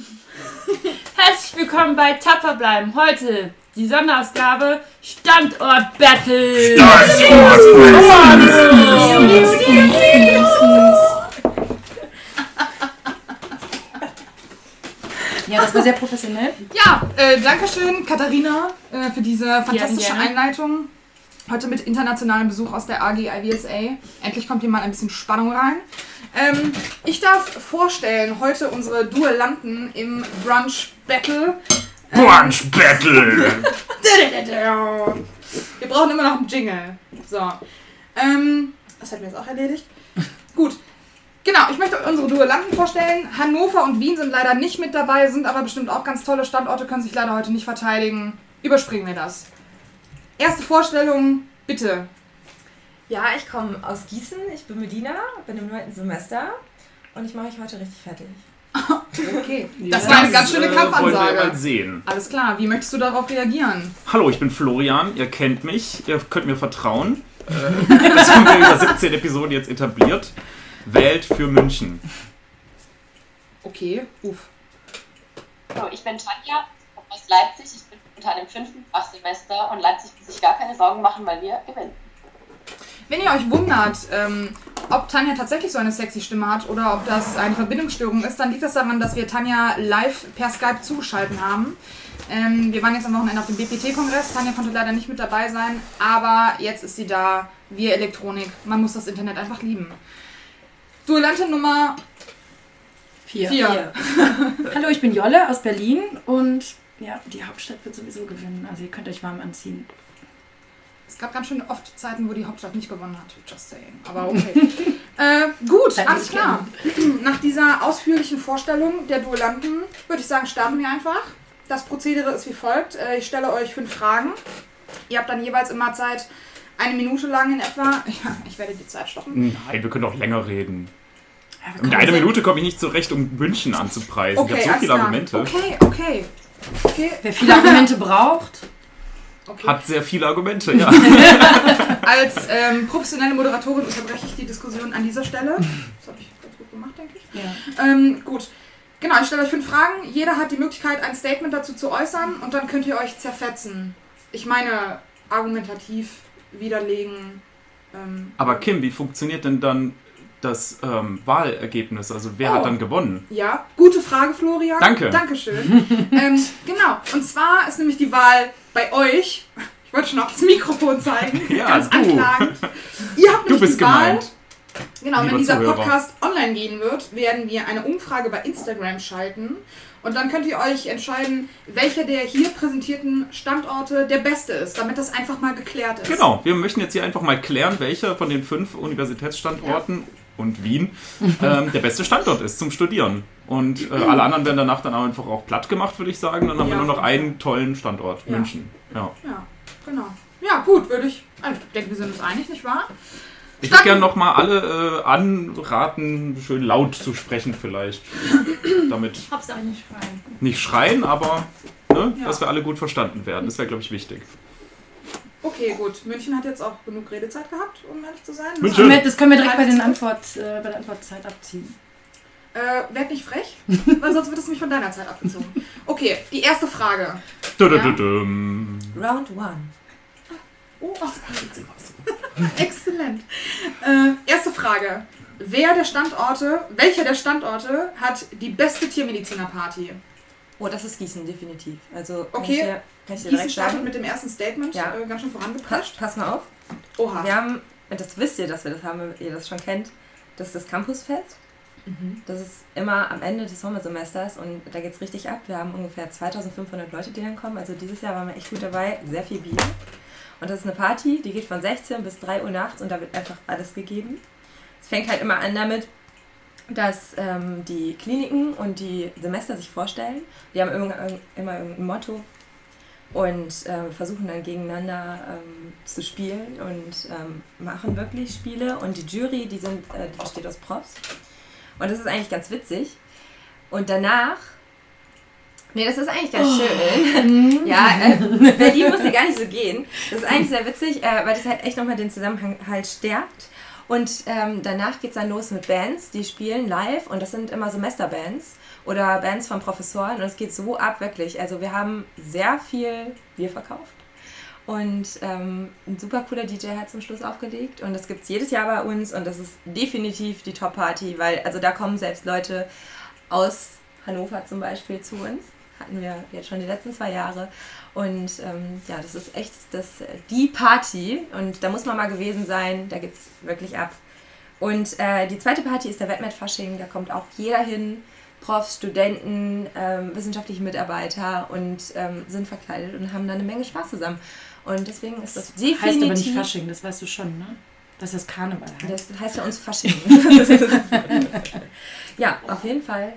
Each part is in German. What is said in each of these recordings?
Herzlich willkommen bei Tapfer bleiben. Heute die Sonderausgabe Standort Battle. Ja, das war sehr professionell. Ja, äh, danke schön, Katharina, äh, für diese fantastische gerne. Einleitung. Heute mit internationalem Besuch aus der AG IVSA. Endlich kommt hier mal ein bisschen Spannung rein. Ähm, ich darf vorstellen, heute unsere Duellanten im Brunch Battle. Brunch Battle! Wir brauchen immer noch einen Jingle. So. Ähm, das hätten wir jetzt auch erledigt. Gut. Genau, ich möchte unsere Duellanten vorstellen. Hannover und Wien sind leider nicht mit dabei, sind aber bestimmt auch ganz tolle Standorte, können sich leider heute nicht verteidigen. Überspringen wir das. Erste Vorstellung, bitte. Ja, ich komme aus Gießen, ich bin Medina, bin im neunten Semester und ich mache euch heute richtig fertig. Okay. Das war eine ganz schöne äh, wollen wir mal Kampfansage. sehen. Alles klar, wie möchtest du darauf reagieren? Hallo, ich bin Florian, ihr kennt mich, ihr könnt mir vertrauen. Äh, Das haben wir über 17 Episoden jetzt etabliert. Wählt für München. Okay, uff. So, ich bin Tanja komme aus Leipzig. Ich bin unter einem fünften Fachsemester und Leipzig muss sich gar keine Sorgen machen, weil wir gewinnen. Wenn ihr euch wundert, ähm, ob Tanja tatsächlich so eine sexy Stimme hat oder ob das eine Verbindungsstörung ist, dann liegt das daran, dass wir Tanja live per Skype zugeschaltet haben. Ähm, wir waren jetzt am Wochenende auf dem BPT-Kongress. Tanja konnte leider nicht mit dabei sein, aber jetzt ist sie da. Wir Elektronik. Man muss das Internet einfach lieben. Duellantin Nummer Vier. 4. Hallo, ich bin Jolle aus Berlin und ja, die Hauptstadt wird sowieso gewinnen. Also ihr könnt euch warm anziehen. Es gab ganz schön oft Zeiten, wo die Hauptstadt nicht gewonnen hat. Just saying. Aber okay. äh, gut, Dann alles klar. Nach dieser ausführlichen Vorstellung der Duellanten würde ich sagen, starten wir einfach. Das Prozedere ist wie folgt. Äh, ich stelle euch fünf Fragen. Ihr habt dann jeweils immer Zeit, eine Minute lang in etwa. Ja, ich werde die Zeit stoppen. Nein, wir können auch länger reden. Ja, Mit einer Minute komme ich nicht zurecht, um München anzupreisen. ich habe so viele. Argumente. Okay, okay. Okay, Wer viele Argumente braucht, okay. Hat sehr viele Argumente, ja. Als ähm, professionelle Moderatorin unterbreche ich die Diskussion an dieser Stelle. Das habe ich ganz gut gemacht, denke ich. ja. Ähm, gut. Genau, ich stelle euch fünf Fragen. Jeder hat die Möglichkeit, ein Statement dazu zu äußern und dann könnt ihr euch zerfetzen. Ich meine, argumentativ widerlegen. Ähm, Aber Kim, wie funktioniert denn dann das ähm, Wahlergebnis? Also wer Oh. hat dann gewonnen? ja, gute Frage, Florian. Danke. Dankeschön. ähm, genau, und zwar ist nämlich die Wahl bei euch. Ich wollte schon auf das Mikrofon zeigen. Ja, ganz du. anklagend. Ihr habt Du bist die Wahl. gemeint. Genau, wenn lieber dieser Zuhörer. Podcast online gehen wird, werden wir eine Umfrage bei Instagram schalten. Und dann könnt ihr euch entscheiden, welcher der hier präsentierten Standorte der beste ist, damit das einfach mal geklärt ist. Genau, wir möchten jetzt hier einfach mal klären, welcher von den fünf Universitätsstandorten und Wien ähm, der beste Standort ist zum Studieren. Und äh, alle anderen werden danach dann einfach auch platt gemacht, würde ich sagen. Dann haben Ja. wir nur noch einen tollen Standort, Ja. München. Ja. Ja, genau. Ja, gut, würde ich. Also, ich denke, wir sind uns einig, nicht wahr? Ich würde gerne nochmal alle äh, anraten, schön laut zu sprechen vielleicht. Damit Hab's auch nicht schreien. nicht schreien, aber ne, Ja. dass wir alle gut verstanden werden. Das wäre, glaube ich, wichtig. Okay, gut. München hat jetzt auch genug Redezeit gehabt, um ehrlich zu sein. Das München. Können wir- das können wir direkt bei, den. Antwort, äh, bei der Antwortzeit abziehen. Äh, werd nicht frech, weil sonst wird es nämlich von deiner Zeit abgezogen. Okay, die erste Frage. Dudududum. Round one. Oh, exzellent. Äh, erste Frage. Wer der Standorte, welcher der Standorte hat die beste Tiermediziner-Party? Oh, das ist Gießen, definitiv. Also kann Okay. ich dir, kann ich Gießen direkt startet mit dem ersten Statement Ja. äh, ganz schön Pa vorangeprescht. pass mal auf. Oha. Wir haben, und das wisst ihr, dass wir das haben, wenn ihr das schon kennt, das ist das Campusfest. Das ist immer am Ende des Sommersemesters und da geht es richtig ab. Wir haben ungefähr 2500 Leute, die dann kommen. Also dieses Jahr waren wir echt gut dabei, sehr viel Bier. Und das ist eine Party, die geht von 16 bis 3 Uhr nachts und da wird einfach alles gegeben. Es fängt halt immer an damit, dass ähm, die Kliniken und die Semester sich vorstellen. Die haben immer, immer irgendein Motto und ähm, versuchen dann gegeneinander ähm, zu spielen und ähm, machen wirklich Spiele. Und die Jury, die, sind, äh, die besteht aus Profs. Und das ist eigentlich ganz witzig. Und danach. Nee, das ist eigentlich ganz schön. ja, äh, Berlin musste gar nicht so gehen. Das ist eigentlich sehr witzig, äh, weil das halt echt nochmal den Zusammenhang halt stärkt. Und ähm, danach geht es dann los mit Bands, die spielen live und das sind immer Semesterbands oder Bands von Professoren und es geht so ab, wirklich. Also wir haben sehr viel Bier verkauft. Und ähm, ein super cooler DJ hat zum Schluss aufgelegt. Und das gibt es jedes Jahr bei uns. Und das ist definitiv die Top-Party, weil also da kommen selbst Leute aus Hannover zum Beispiel zu uns. Hatten wir jetzt schon die letzten zwei Jahre. Und ähm, ja, das ist echt das, die Party. Und da muss man mal gewesen sein. Da geht es wirklich ab. Und äh, die zweite Party ist der Wetmet-Fasching. Da kommt auch jeder hin. Profs, Studenten, ähm, wissenschaftliche Mitarbeiter und ähm, sind verkleidet und haben da eine Menge Spaß zusammen. Und deswegen ist das definitiv... Heißt aber nicht Fasching, das weißt du schon, ne? Dass das Karneval heißt. Das heißt ja uns Fasching. ja, auf jeden Fall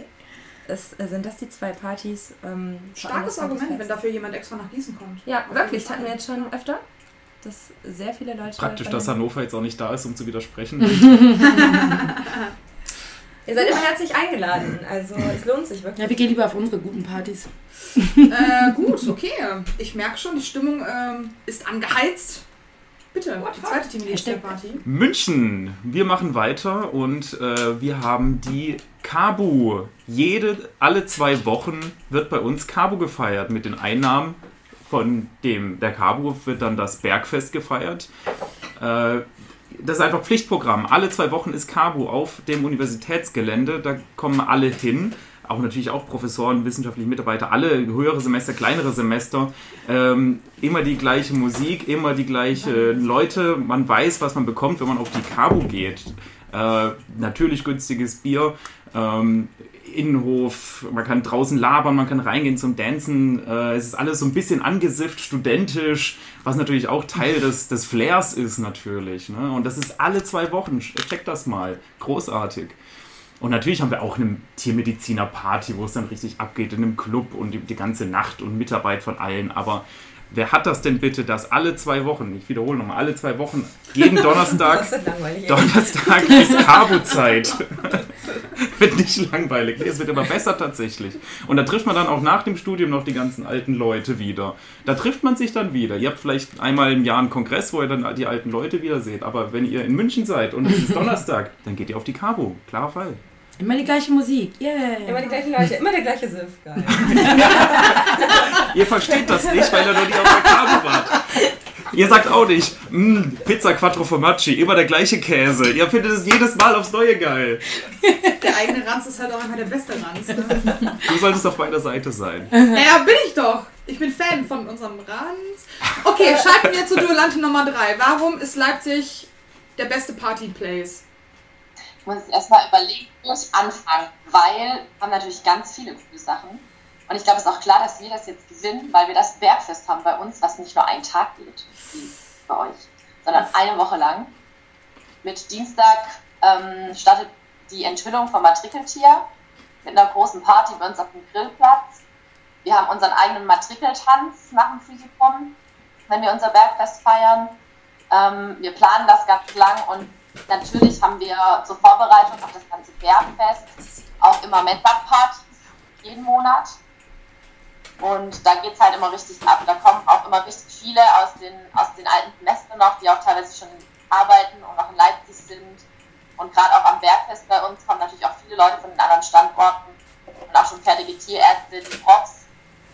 ist, sind das die zwei Partys. Ähm, Starkes Argument, wenn dafür jemand extra nach Gießen kommt. Ja, wirklich, das hatten wir jetzt schon öfter. Dass sehr viele Leute. Praktisch, dass Hannover jetzt auch nicht da ist, um zu widersprechen. Ihr seid immer herzlich eingeladen, also es lohnt sich wirklich. Ja, wir gehen lieber auf unsere guten Partys. äh, gut, okay. Ich merke schon, die Stimmung ähm, ist angeheizt. Bitte, die zweite Team Party. München, wir machen weiter und äh, wir haben die Kabu. Jede, alle zwei Wochen wird bei uns Kabu gefeiert. Mit den Einnahmen von dem der Kabu wird dann das Bergfest gefeiert. Äh, das ist einfach Pflichtprogramm. Alle zwei Wochen ist Kabu auf dem Universitätsgelände. Da kommen alle hin. Auch natürlich auch Professoren, wissenschaftliche Mitarbeiter, alle höhere Semester, kleinere Semester. Ähm, immer die gleiche Musik, immer die gleichen Leute. Man weiß, was man bekommt, wenn man auf die Kabu geht. Äh, natürlich günstiges Bier. Ähm, Innenhof, man kann draußen labern, man kann reingehen zum Dancen. Äh, es ist alles so ein bisschen angesifft, studentisch, was natürlich auch Teil des, des Flairs ist natürlich. Ne? Und das ist alle zwei Wochen. Check das mal. Großartig. Und natürlich haben wir auch eine Tiermediziner-Party, wo es dann richtig abgeht in einem Club und die, die ganze Nacht und Mitarbeit von allen. Aber Wer hat das denn bitte, dass alle zwei Wochen, ich wiederhole nochmal, alle zwei Wochen, jeden Donnerstag, Donnerstag ist Cabo-Zeit. wird nicht langweilig. Es wird immer besser tatsächlich. Und da trifft man dann auch nach dem Studium noch die ganzen alten Leute wieder. Da trifft man sich dann wieder. Ihr habt vielleicht einmal im Jahr einen Kongress, wo ihr dann die alten Leute wieder seht. Aber wenn ihr in München seid und es ist Donnerstag, dann geht ihr auf die Cabo. Klarer Fall. Immer die gleiche Musik. Yeah. Immer die gleichen Leute, immer der gleiche Siff. Geil. Ihr versteht das nicht, weil ihr noch nie auf der Cabo wart. Ihr sagt auch nicht, mm, Pizza Quattro Formaggi, immer der gleiche Käse. Ihr findet es jedes Mal aufs Neue geil. Der eigene Ranz ist halt auch immer der beste Ranz. Ne? Du solltest auf meiner Seite sein. Naja, bin ich doch. Ich bin Fan von unserem Ranz. Okay, schalten wir zu Duellante Nummer 3. Warum ist Leipzig der beste Party-Place? Ich muss erstmal überlegen, wo ich anfange, weil wir haben natürlich ganz viele coole Sachen. Und ich glaube, es ist auch klar, dass wir das jetzt gewinnen, weil wir das Bergfest haben bei uns, was nicht nur einen Tag geht, wie bei euch, sondern eine Woche lang. Mit Dienstag ähm, startet die Enthüllung vom Matrikeltier mit einer großen Party bei uns auf dem Grillplatz. Wir haben unseren eigenen Matrikeltanz nach dem Physikum, wenn wir unser Bergfest feiern. Ähm, wir planen das ganz lang und natürlich haben wir zur Vorbereitung auf das ganze Bergfest auch immer Medbad-Partys jeden Monat. Und da geht es halt immer richtig ab. Da kommen auch immer richtig viele aus den, aus den alten Semestern noch, die auch teilweise schon arbeiten und auch in Leipzig sind. Und gerade auch am Bergfest bei uns kommen natürlich auch viele Leute von den anderen Standorten und auch schon fertige Tierärzte, die Profs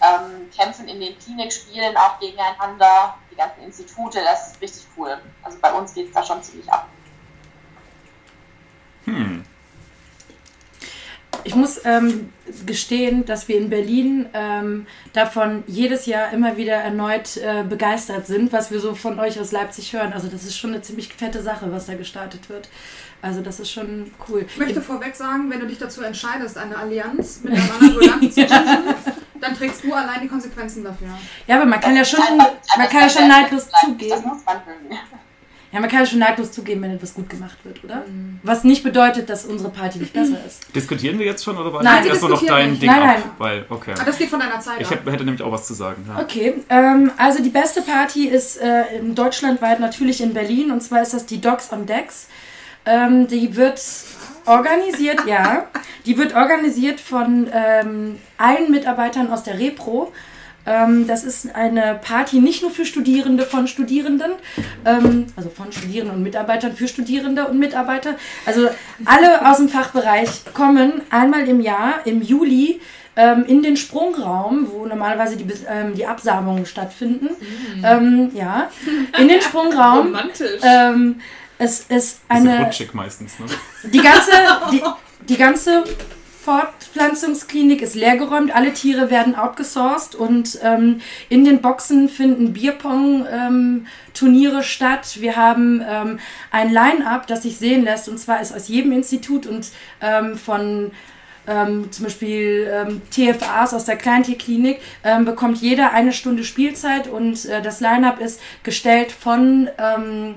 ähm, kämpfen in den Klinikspielen auch gegeneinander, die ganzen Institute, das ist richtig cool. Also bei uns geht es da schon ziemlich ab. Hm. Ich muss ähm, gestehen, dass wir in Berlin ähm, davon jedes Jahr immer wieder erneut äh, begeistert sind, was wir so von euch aus Leipzig hören. Also das ist schon eine ziemlich fette Sache, was da gestartet wird. Also das ist schon cool. Ich möchte vorweg sagen, wenn du dich dazu entscheidest, eine Allianz mit einem anderen Duellanten zu machen, dann trägst du allein die Konsequenzen dafür. Ja, aber man kann ja schon, man kann ja schon neidlos zugeben. Ja, man kann ja schon neidlos zugeben, wenn etwas gut gemacht wird, oder? Mhm. Was nicht bedeutet, dass unsere Party nicht besser ist. Diskutieren wir jetzt schon oder war Nein, das erstmal noch dein nicht. Ding Nein, ab? nein. Weil, okay. Aber das geht von deiner Zeit Ich ab. hätte, nämlich auch was zu sagen. Ja. Okay, ähm, also die beste Party ist äh, in deutschlandweit natürlich in Berlin und zwar ist das die Dogs on Decks. Ähm, die wird organisiert, ja, die wird organisiert von ähm, allen Mitarbeitern aus der Repro. Ähm, das ist eine Party nicht nur für Studierende von Studierenden, ähm, also von Studierenden und Mitarbeitern für Studierende und Mitarbeiter. Also alle aus dem Fachbereich kommen einmal im Jahr, im Juli, ähm, in den Sprungraum, wo normalerweise die, ähm, die Absamungen stattfinden. Ähm, ja, in den Sprungraum. Romantisch. Ähm, es ist eine rutschig meistens, ne? die ganze, die, die ganze Fortpflanzungsklinik ist leergeräumt, alle Tiere werden outgesourced und ähm, in den Boxen finden Bierpong-Turniere statt. Wir haben ähm, ein Line-up, das sich sehen lässt und zwar ist aus jedem Institut und ähm, von ähm, zum Beispiel ähm, TFAs aus der Kleintierklinik, ähm, bekommt jeder eine Stunde Spielzeit und äh, das Line-up ist gestellt von ähm,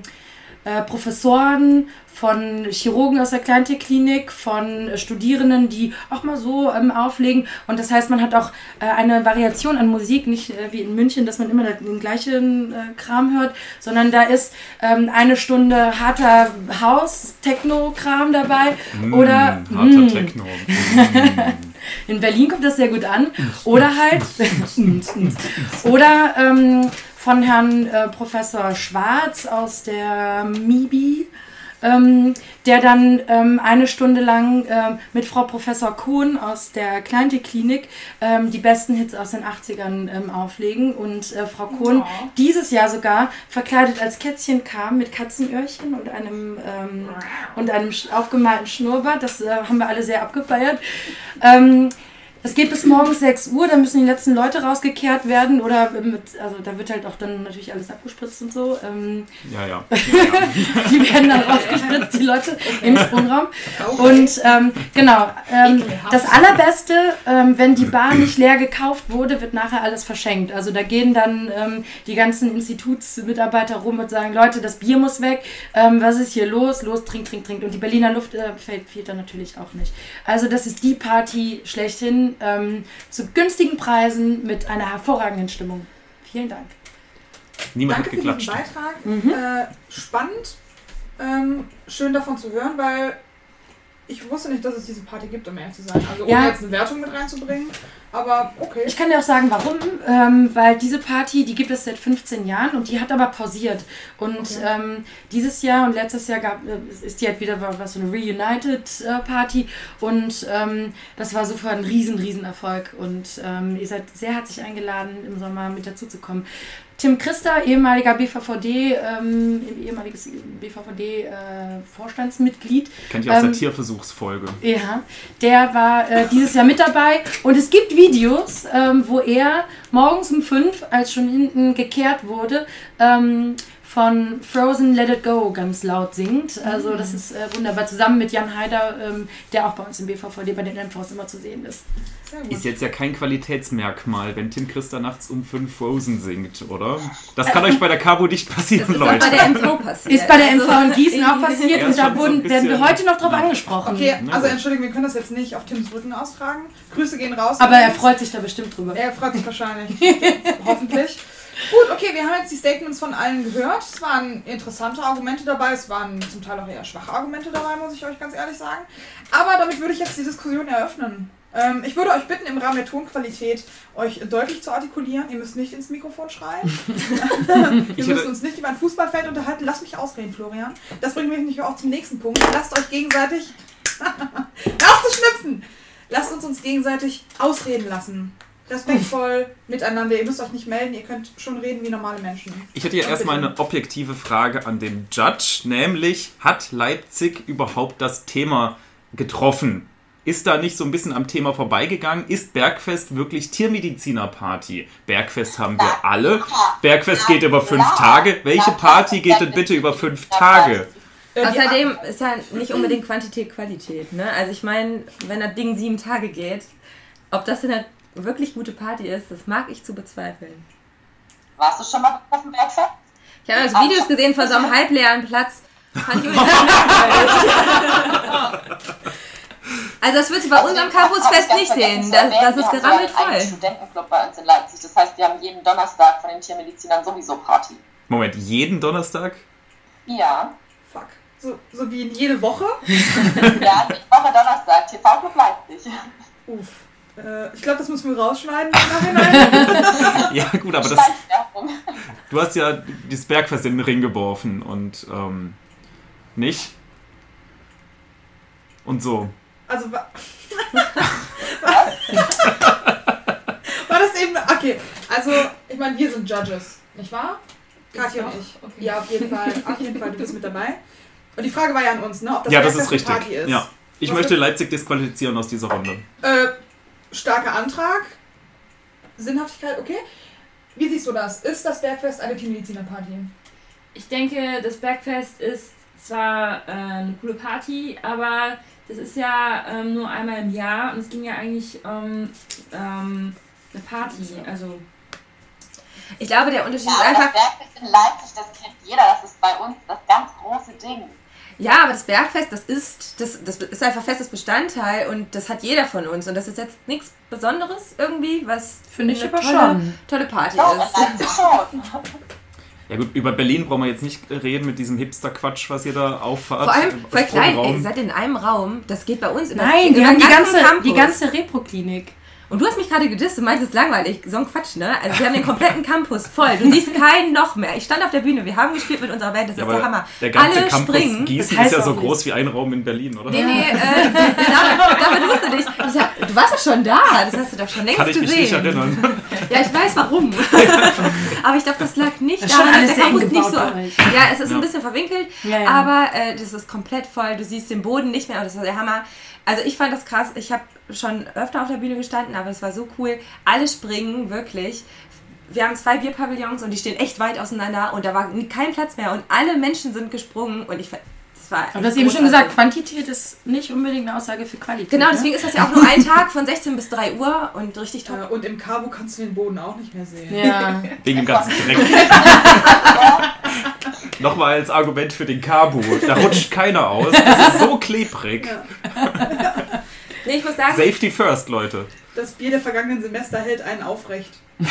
äh, Professoren, von Chirurgen aus der Kleintierklinik, von äh, Studierenden, die auch mal so ähm, auflegen. Und das heißt, man hat auch äh, eine Variation an Musik, nicht äh, wie in München, dass man immer den gleichen äh, Kram hört, sondern da ist ähm, eine Stunde harter House-Techno-Kram dabei. Oder Mm, harter mm, Techno. in Berlin kommt das sehr gut an. Oder halt, oder ähm, von Herrn äh, Professor Schwarz aus der MIBI, ähm, der dann ähm, eine Stunde lang ähm, mit Frau Professor Kohn aus der Kleintierklinik ähm, die besten Hits aus den 80ern ähm, auflegen. Und äh, Frau Kohn Ja. dieses Jahr sogar verkleidet als Kätzchen kam mit Katzenöhrchen und einem, ähm, und einem aufgemalten Schnurrbart. Das äh, haben wir alle sehr abgefeiert. Es geht bis morgens 6 Uhr, da müssen die letzten Leute rausgekehrt werden oder mit, also da wird halt auch dann natürlich alles abgespritzt und so. Ähm, Ja, ja. ja, ja. die werden dann rausgespritzt, die Leute im Sprungraum. Und ähm, genau, ähm, das Allerbeste, ähm, wenn die Bar nicht leer gekauft wurde, wird nachher alles verschenkt. Also da gehen dann ähm, die ganzen Institutsmitarbeiter rum und sagen, Leute, das Bier muss weg, ähm, was ist hier los? Los, trink, trink, trink. Und die Berliner Luft äh, fehlt, fehlt dann natürlich auch nicht. Also das ist die Party schlechthin, ähm, zu günstigen Preisen mit einer hervorragenden Stimmung. Vielen Dank. Niemand Danke hat für diesen geklatscht. Beitrag. Mhm. Äh, spannend. Ähm, schön davon zu hören, weil ich wusste nicht, dass es diese Party gibt, um ehrlich zu sein. Also ohne Ja. jetzt eine Wertung mit reinzubringen. Aber okay. Ich kann dir auch sagen, warum. Ähm, weil diese Party, die gibt es seit 15 Jahren und die hat aber pausiert. Und Okay. ähm, dieses Jahr und letztes Jahr gab, äh, ist die halt wieder was so eine Reunited-Party. und ähm, das war so ein riesen, riesen Erfolg. Und ähm, ihr seid sehr herzlich eingeladen, im Sommer mit dazu zu kommen. Tim Christa, ehemaliger BVVD, ähm, ehemaliges BVVD-Vorstandsmitglied, Kennt ihr aus der Ähm, Tierversuchsfolge? ja, der war äh, dieses Jahr mit dabei und es gibt Videos, ähm, wo er morgens um fünf, als schon hinten gekehrt wurde, ähm, von Frozen Let It Go ganz laut singt. Also das ist äh, wunderbar, zusammen mit Jan Haider, ähm, der auch bei uns im BVVD bei den MVs immer zu sehen ist. Ist jetzt ja kein Qualitätsmerkmal, wenn Tim Christa nachts um 5 Frozen singt, oder? Das kann euch bei der Cabo nicht Das passieren, ist auch Leute. bei der MV passiert. Ist bei der Also, MV in Gießen auch passiert Ja, und ist da so wurden, ein werden wir heute noch drauf Ja. angesprochen. Okay, also gut. entschuldigung, wir können das jetzt nicht auf Tims Rücken austragen. Grüße gehen raus. Aber er freut sich da bestimmt drüber. Er freut sich wahrscheinlich. Hoffentlich. Gut, okay, wir haben jetzt die Statements von allen gehört. Es waren interessante Argumente dabei, es waren zum Teil auch eher schwache Argumente dabei, muss ich euch ganz ehrlich sagen. Aber damit würde ich jetzt die Diskussion eröffnen. Ähm, ich würde euch bitten, im Rahmen der Tonqualität euch deutlich zu artikulieren. Ihr müsst nicht ins Mikrofon schreien. wir müssen hätte- uns nicht über ein Fußballfeld unterhalten. Lass mich ausreden, Florian. Das bringt mich nicht auch zum nächsten Punkt. Lasst euch gegenseitig. Auf zu schnipsen! Lasst uns uns gegenseitig ausreden lassen. Respektvoll miteinander. Ihr müsst euch nicht melden, ihr könnt schon reden wie normale Menschen. Ich hätte ja erstmal eine objektive Frage an den Judge, nämlich hat Leipzig überhaupt das Thema getroffen? Ist da nicht so ein bisschen am Thema vorbeigegangen? Ist Bergfest wirklich Tiermedizinerparty? Bergfest haben wir alle. Bergfest geht über fünf Tage. Welche Party geht denn bitte über fünf Tage? Außerdem ist ja nicht unbedingt Quantität Qualität. Ne? Also ich meine, wenn das Ding sieben Tage geht, ob das eine wirklich gute Party ist, das mag ich zu bezweifeln. Warst du schon mal auf dem Bergfest? Ich habe also Videos gesehen von so einem halbleeren Platz. Fand ich irgendwie Also das würdest du bei unserem Campusfest nicht sehen. Das, das ist gerammelt Wir haben einen voll. Studentenclub bei uns in Leipzig. Das heißt, wir haben jeden Donnerstag von den Tiermedizinern sowieso Party. Moment, jeden Donnerstag? Ja, Fuck. So, so wie in jede Woche? ja, die Woche Donnerstag, TV-Club Leipzig. Uff. Äh, ich glaube, das müssen wir rausschneiden im Nachhinein. Ja, gut, aber das, du hast ja das Bergfest in den Ring geworfen und ähm, nicht? Und so. Also wa- war das eben. Okay, also ich meine, wir sind Judges, nicht wahr? Katja und ich. Ja, auf jeden Fall. Auf jeden Fall, du bist mit dabei. Und die Frage war ja an uns, ne? Ob das ja, das ist richtig. Party ist. Ja. Ich Was möchte Leipzig disqualifizieren aus dieser Runde. Äh, starker Antrag. Sinnhaftigkeit, okay. Wie siehst du das? Ist das Bergfest eine Teammedizinerparty? Ich denke, das Bergfest ist zwar äh, eine coole Party, aber das ist ja ähm, nur einmal im Jahr und es ging ja eigentlich um ähm, eine Party. Also Ich glaube, der Unterschied Ja, ist einfach, das Bergfest in Leipzig, das kennt jeder. Das ist bei uns das ganz große Ding. Ja, aber das Bergfest, das ist, das, das ist einfach festes Bestandteil und das hat jeder von uns. Und das ist jetzt nichts Besonderes irgendwie, was Finde ich eine aber tolle, schon. tolle Party in ist. Ja gut, über Berlin brauchen wir jetzt nicht reden mit diesem Hipster-Quatsch, was ihr da auffahrt. Vor allem voll klein, ey, ihr seid in einem Raum, das geht bei uns über Nein, die über haben die ganze, Campus. die ganze Repro-Klinik. Und du hast mich gerade gedisst, du meinst, es ist langweilig. So ein Quatsch, ne? Also wir haben den kompletten Campus voll. Du siehst keinen noch mehr. Ich stand auf der Bühne, wir haben gespielt mit unserer Band, das Ja, ist der Hammer. der ganze Alle Campus springen. Gießen Das heißt ist ja so groß wie ein Raum in Berlin, oder? Nee, nee, äh, damit, damit musst du dich. Hab, du warst doch schon da, das hast du doch schon längst Kann ich mich gesehen. nicht erinnern. Ja, ich weiß warum. Aber ich glaube, das lag nicht Das daran, dass der Campus nicht so. Ja, es ist Ja. ein bisschen verwinkelt, Ja, ja. aber äh, das ist komplett voll. Du siehst den Boden nicht mehr und das ist der Hammer. Also ich fand das krass. Ich habe schon öfter auf der Bühne gestanden, aber es war so cool. Alle springen wirklich. Wir haben zwei Bierpavillons und die stehen echt weit auseinander und da war kein Platz mehr und alle Menschen sind gesprungen und ich fand, das war. Aber du hast eben schon gesagt, Quantität ist nicht unbedingt eine Aussage für Qualität. Genau, ne? deswegen ist das ja auch nur ein Tag von 16 bis 3 Uhr und richtig top. Äh, und im Cabo kannst du den Boden auch nicht mehr sehen. Ja. Wegen dem ganzen Dreck. Nochmal als Argument für den Kabu. Da rutscht keiner aus. Das ist so klebrig. Nee, ich muss sagen, Safety first, Leute. Das Bier der vergangenen Semester hält einen aufrecht.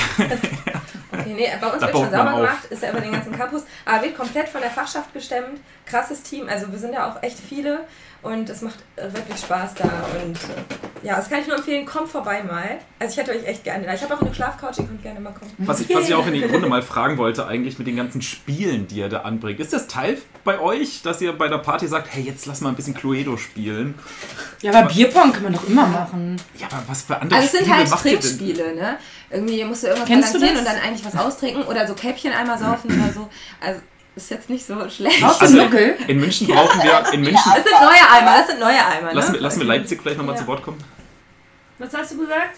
Okay, nee, bei uns Da wird schon sauber gemacht, ist ja über den ganzen Campus, aber wird komplett von der Fachschaft gestemmt. Krasses Team, also wir sind ja auch echt viele und es macht äh, wirklich Spaß da und äh, ja, das kann ich nur empfehlen, kommt vorbei mal. Also ich hätte euch echt gerne da. Ich habe auch eine Schlafcouch, ihr könnt gerne mal kommen. Was ich, was ich auch in die Runde mal fragen wollte, eigentlich mit den ganzen Spielen, die ihr da anbringt. Ist das Teil bei euch, dass ihr bei der Party sagt, hey, jetzt lass mal ein bisschen Cluedo spielen? ja, aber Bierpong kann man doch immer machen. Ja, aber was für andere Also es sind Spiele halt macht ihr denn? Trinkspiele, ne? Irgendwie musst du irgendwas Kennst balancieren und dann eigentlich was austrinken oder so Käppchen einmal saufen oder so. Also ist jetzt nicht so schlecht. Dem Also- Nuckel. In München brauchen wir, in München, Das sind neue Eimer, das sind neue Eimer, ne? lassen wir, lassen wir Leipzig vielleicht nochmal Ja. zu Wort kommen. Was hast du gesagt?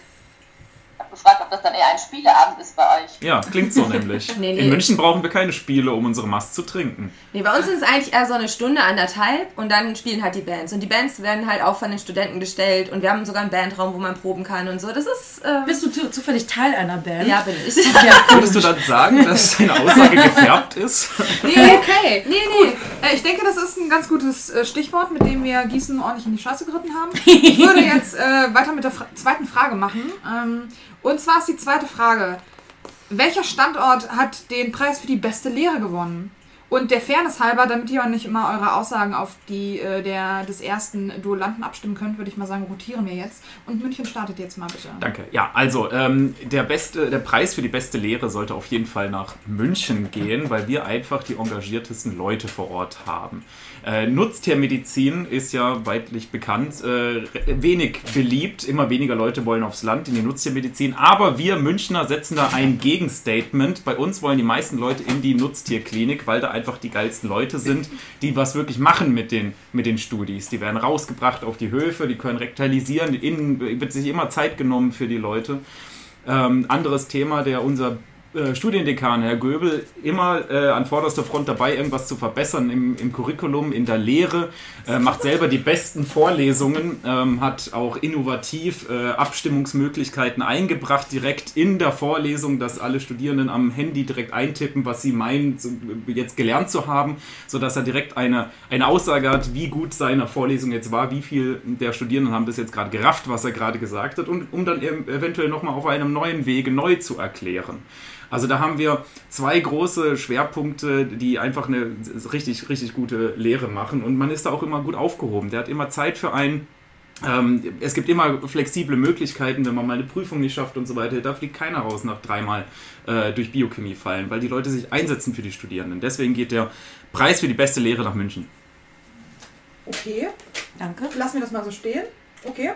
Ich habe gefragt, ob das dann eher ein Spieleabend ist bei euch. Ja, klingt so nämlich. Nee, nee. In München brauchen wir keine Spiele, um unsere Mast zu trinken. Nee, bei uns sind es eigentlich eher so eine Stunde, anderthalb und dann spielen halt die Bands. Und die Bands werden halt auch von den Studenten gestellt und wir haben sogar einen Bandraum, wo man proben kann und so. Das ist. Ähm, Bist du zu, zufällig Teil einer Band? ja, bin ich. Ja, Würdest du dann sagen, dass deine Aussage gefärbt ist? nee, Okay. nee, nee. Äh, ich denke, das ist ein ganz gutes äh, Stichwort, mit dem wir Gießen ordentlich in die Scheiße geritten haben. Ich würde jetzt äh, weiter mit der Fra zweiten Frage machen. Ähm, und zwar ist die zweite Frage. Welcher Standort hat den Preis für die beste Lehre gewonnen? Und der Fairness halber, damit ihr auch nicht immer eure Aussagen auf die äh, der, des ersten Duellanten abstimmen könnt, würde ich mal sagen, rotieren wir jetzt. Und München startet jetzt mal bitte. Danke. Ja, also ähm, der, beste, der Preis für die beste Lehre sollte auf jeden Fall nach München gehen, weil wir einfach die engagiertesten Leute vor Ort haben. Äh, Nutztiermedizin ist ja weitlich bekannt, äh, wenig beliebt. Immer weniger Leute wollen aufs Land in die Nutztiermedizin. Aber wir Münchner setzen da ein Gegenstatement. Bei uns wollen die meisten Leute in die Nutztierklinik, weil da einfach die geilsten Leute sind, die was wirklich machen mit den, mit den Studis. Die werden rausgebracht auf die Höfe, die können rektalisieren. Innen wird sich immer Zeit genommen für die Leute. Ähm, anderes Thema, der unser äh, Studiendekan, Herr Göbel, immer äh, an vorderster Front dabei, irgendwas zu verbessern im, im Curriculum, in der Lehre, äh, macht selber die besten Vorlesungen, ähm, hat auch innovativ äh, Abstimmungsmöglichkeiten eingebracht, direkt in der Vorlesung, dass alle Studierenden am Handy direkt eintippen, was sie meinen, so, jetzt gelernt zu haben, sodass er direkt eine, eine Aussage hat, wie gut seine Vorlesung jetzt war, wie viel der Studierenden haben das jetzt gerade gerafft, was er gerade gesagt hat, und um dann ev- eventuell nochmal auf einem neuen Wege neu zu erklären. Also da haben wir zwei große Schwerpunkte, die einfach eine richtig, richtig gute Lehre machen und man ist da auch immer gut aufgehoben. Der hat immer Zeit für einen, Ähm, es gibt immer flexible Möglichkeiten, wenn man mal eine Prüfung nicht schafft und so weiter. Da fliegt keiner raus nach dreimal äh, durch Biochemie fallen, weil die Leute sich einsetzen für die Studierenden. Deswegen geht der Preis für die beste Lehre nach München. Okay, Danke. lassen wir das mal so stehen. Okay.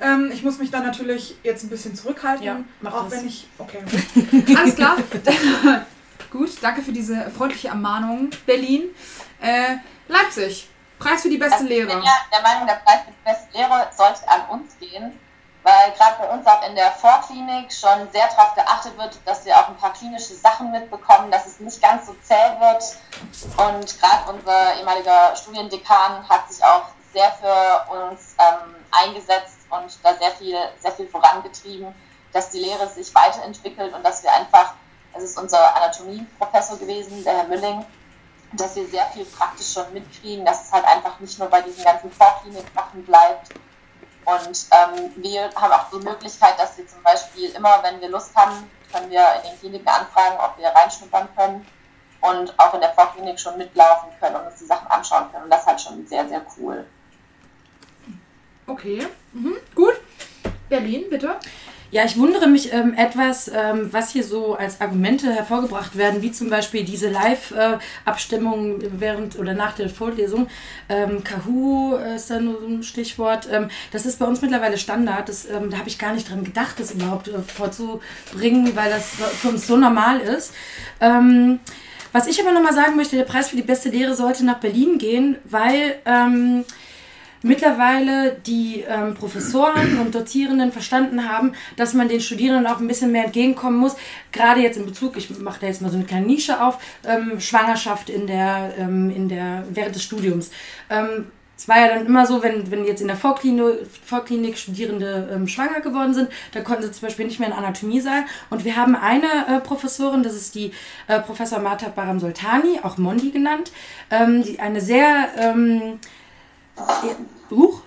Ähm, ich muss mich dann natürlich jetzt ein bisschen zurückhalten, Ja, mach auch das. wenn ich. Okay. Alles klar. Gut, danke für diese freundliche Ermahnung. Berlin. Äh, Leipzig. Preis für die beste Also ich Lehre. bin ja der Meinung, der Preis für die beste Lehre sollte an uns gehen, weil gerade bei uns auch in der Vorklinik schon sehr darauf geachtet wird, dass wir auch ein paar klinische Sachen mitbekommen, dass es nicht ganz so zäh wird. Und gerade unser ehemaliger Studiendekan hat sich auch sehr für uns ähm, eingesetzt und da sehr viel, sehr viel vorangetrieben, dass die Lehre sich weiterentwickelt und dass wir einfach, es ist unser Anatomieprofessor gewesen, der Herr Mülling, dass wir sehr viel praktisch schon mitkriegen, dass es halt einfach nicht nur bei diesen ganzen Vorklinik-Sachen bleibt. Und ähm, wir haben auch die Möglichkeit, dass wir zum Beispiel immer, wenn wir Lust haben, können wir in den Kliniken anfragen, ob wir reinschnuppern können und auch in der Vorklinik schon mitlaufen können und uns die Sachen anschauen können. Und das ist halt schon sehr, sehr cool. Okay. Mhm. Gut. Berlin, bitte. Ja, ich wundere mich ähm, etwas, ähm, was hier so als Argumente hervorgebracht werden, wie zum Beispiel diese Live-Abstimmung während oder nach der Vorlesung. Ähm, Kahoo ist da nur so ein Stichwort. Ähm, das ist bei uns mittlerweile Standard. Das, ähm, da habe ich gar nicht dran gedacht, das überhaupt äh, vorzubringen, weil das für uns so normal ist. Ähm, was ich aber nochmal sagen möchte, der Preis für die beste Lehre sollte nach Berlin gehen, weil mittlerweile die ähm, Professoren und Dozierenden verstanden haben, dass man den Studierenden auch ein bisschen mehr entgegenkommen muss. Gerade jetzt in Bezug, ich mache da jetzt mal so eine kleine Nische auf, ähm, Schwangerschaft in der, ähm, in der, während des Studiums. Ähm, es war ja dann immer so, wenn, wenn jetzt in der Vorklinik, Vorklinik Studierende ähm, schwanger geworden sind, da konnten sie zum Beispiel nicht mehr in Anatomie sein. Und wir haben eine äh, Professorin, das ist die äh, Professor Marta Baram Soltani, auch Mondi genannt, ähm, die eine sehr ähm, Buch,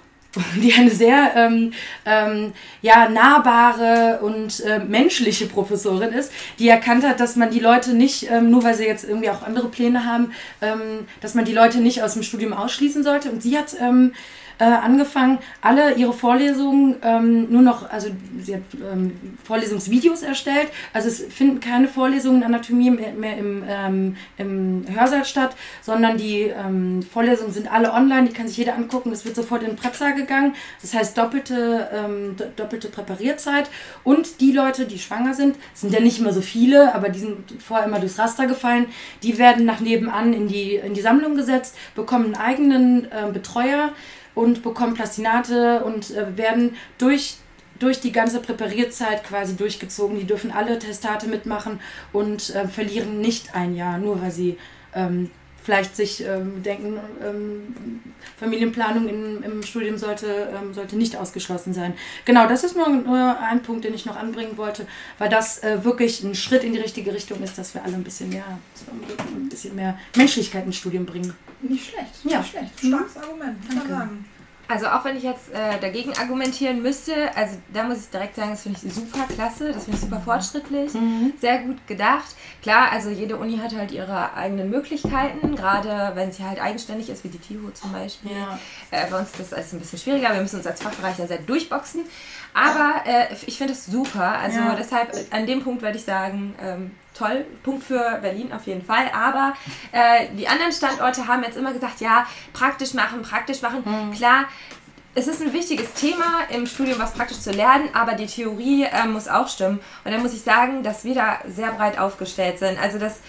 die eine sehr ähm, ähm, ja, nahbare und äh, menschliche Professorin ist, die erkannt hat, dass man die Leute nicht, ähm, nur weil sie jetzt irgendwie auch andere Pläne haben, ähm, dass man die Leute nicht aus dem Studium ausschließen sollte. Und sie hat ähm, äh, angefangen, alle ihre Vorlesungen ähm, nur noch, also sie hat ähm, Vorlesungsvideos erstellt, also es finden keine Vorlesungen in Anatomie mehr, im, ähm, im Hörsaal statt, sondern die ähm, Vorlesungen sind alle online, die kann sich jeder angucken, es wird sofort in den gegangen, das heißt doppelte, ähm, do- doppelte Präparierzeit. Und die Leute, die schwanger sind, sind ja nicht immer so viele, aber die sind vorher immer durchs Raster gefallen, die werden nach nebenan in die, in die Sammlung gesetzt, bekommen einen eigenen äh, Betreuer, und bekommen Plastinate und äh, werden durch, durch die ganze Präparierzeit quasi durchgezogen. Die dürfen alle Testate mitmachen und äh, verlieren nicht ein Jahr, nur weil sie ähm, vielleicht sich ähm, denken, ähm, Familienplanung in, im Studium sollte, ähm, sollte nicht ausgeschlossen sein. Genau, das ist nur, nur ein Punkt, den ich noch anbringen wollte, weil das äh, wirklich ein Schritt in die richtige Richtung ist, dass wir alle ein bisschen mehr, ein bisschen mehr Menschlichkeit ins Studium bringen. Nicht schlecht. Ja. Nicht schlecht. Starkes Argument, muss man Danke. sagen. Also auch wenn ich jetzt äh, dagegen argumentieren müsste, also da muss ich direkt sagen, das finde ich super klasse, das finde ich super fortschrittlich, sehr gut gedacht. Klar, also jede Uni hat halt ihre eigenen Möglichkeiten, gerade wenn sie halt eigenständig ist, wie die TIHO zum Beispiel. Ja. Äh, bei uns ist das alles ein bisschen schwieriger, wir müssen uns als Fachbereich da sehr durchboxen. Aber äh, ich finde es super, also Ja. deshalb an dem Punkt würde ich sagen, ähm, toll, Punkt für Berlin auf jeden Fall. Aber äh, die anderen Standorte haben jetzt immer gesagt, ja, praktisch machen, praktisch machen. Klar, es ist ein wichtiges Thema im Studium, was praktisch zu lernen, aber die Theorie äh, muss auch stimmen. Und dann muss ich sagen, dass wir da sehr breit aufgestellt sind. Also das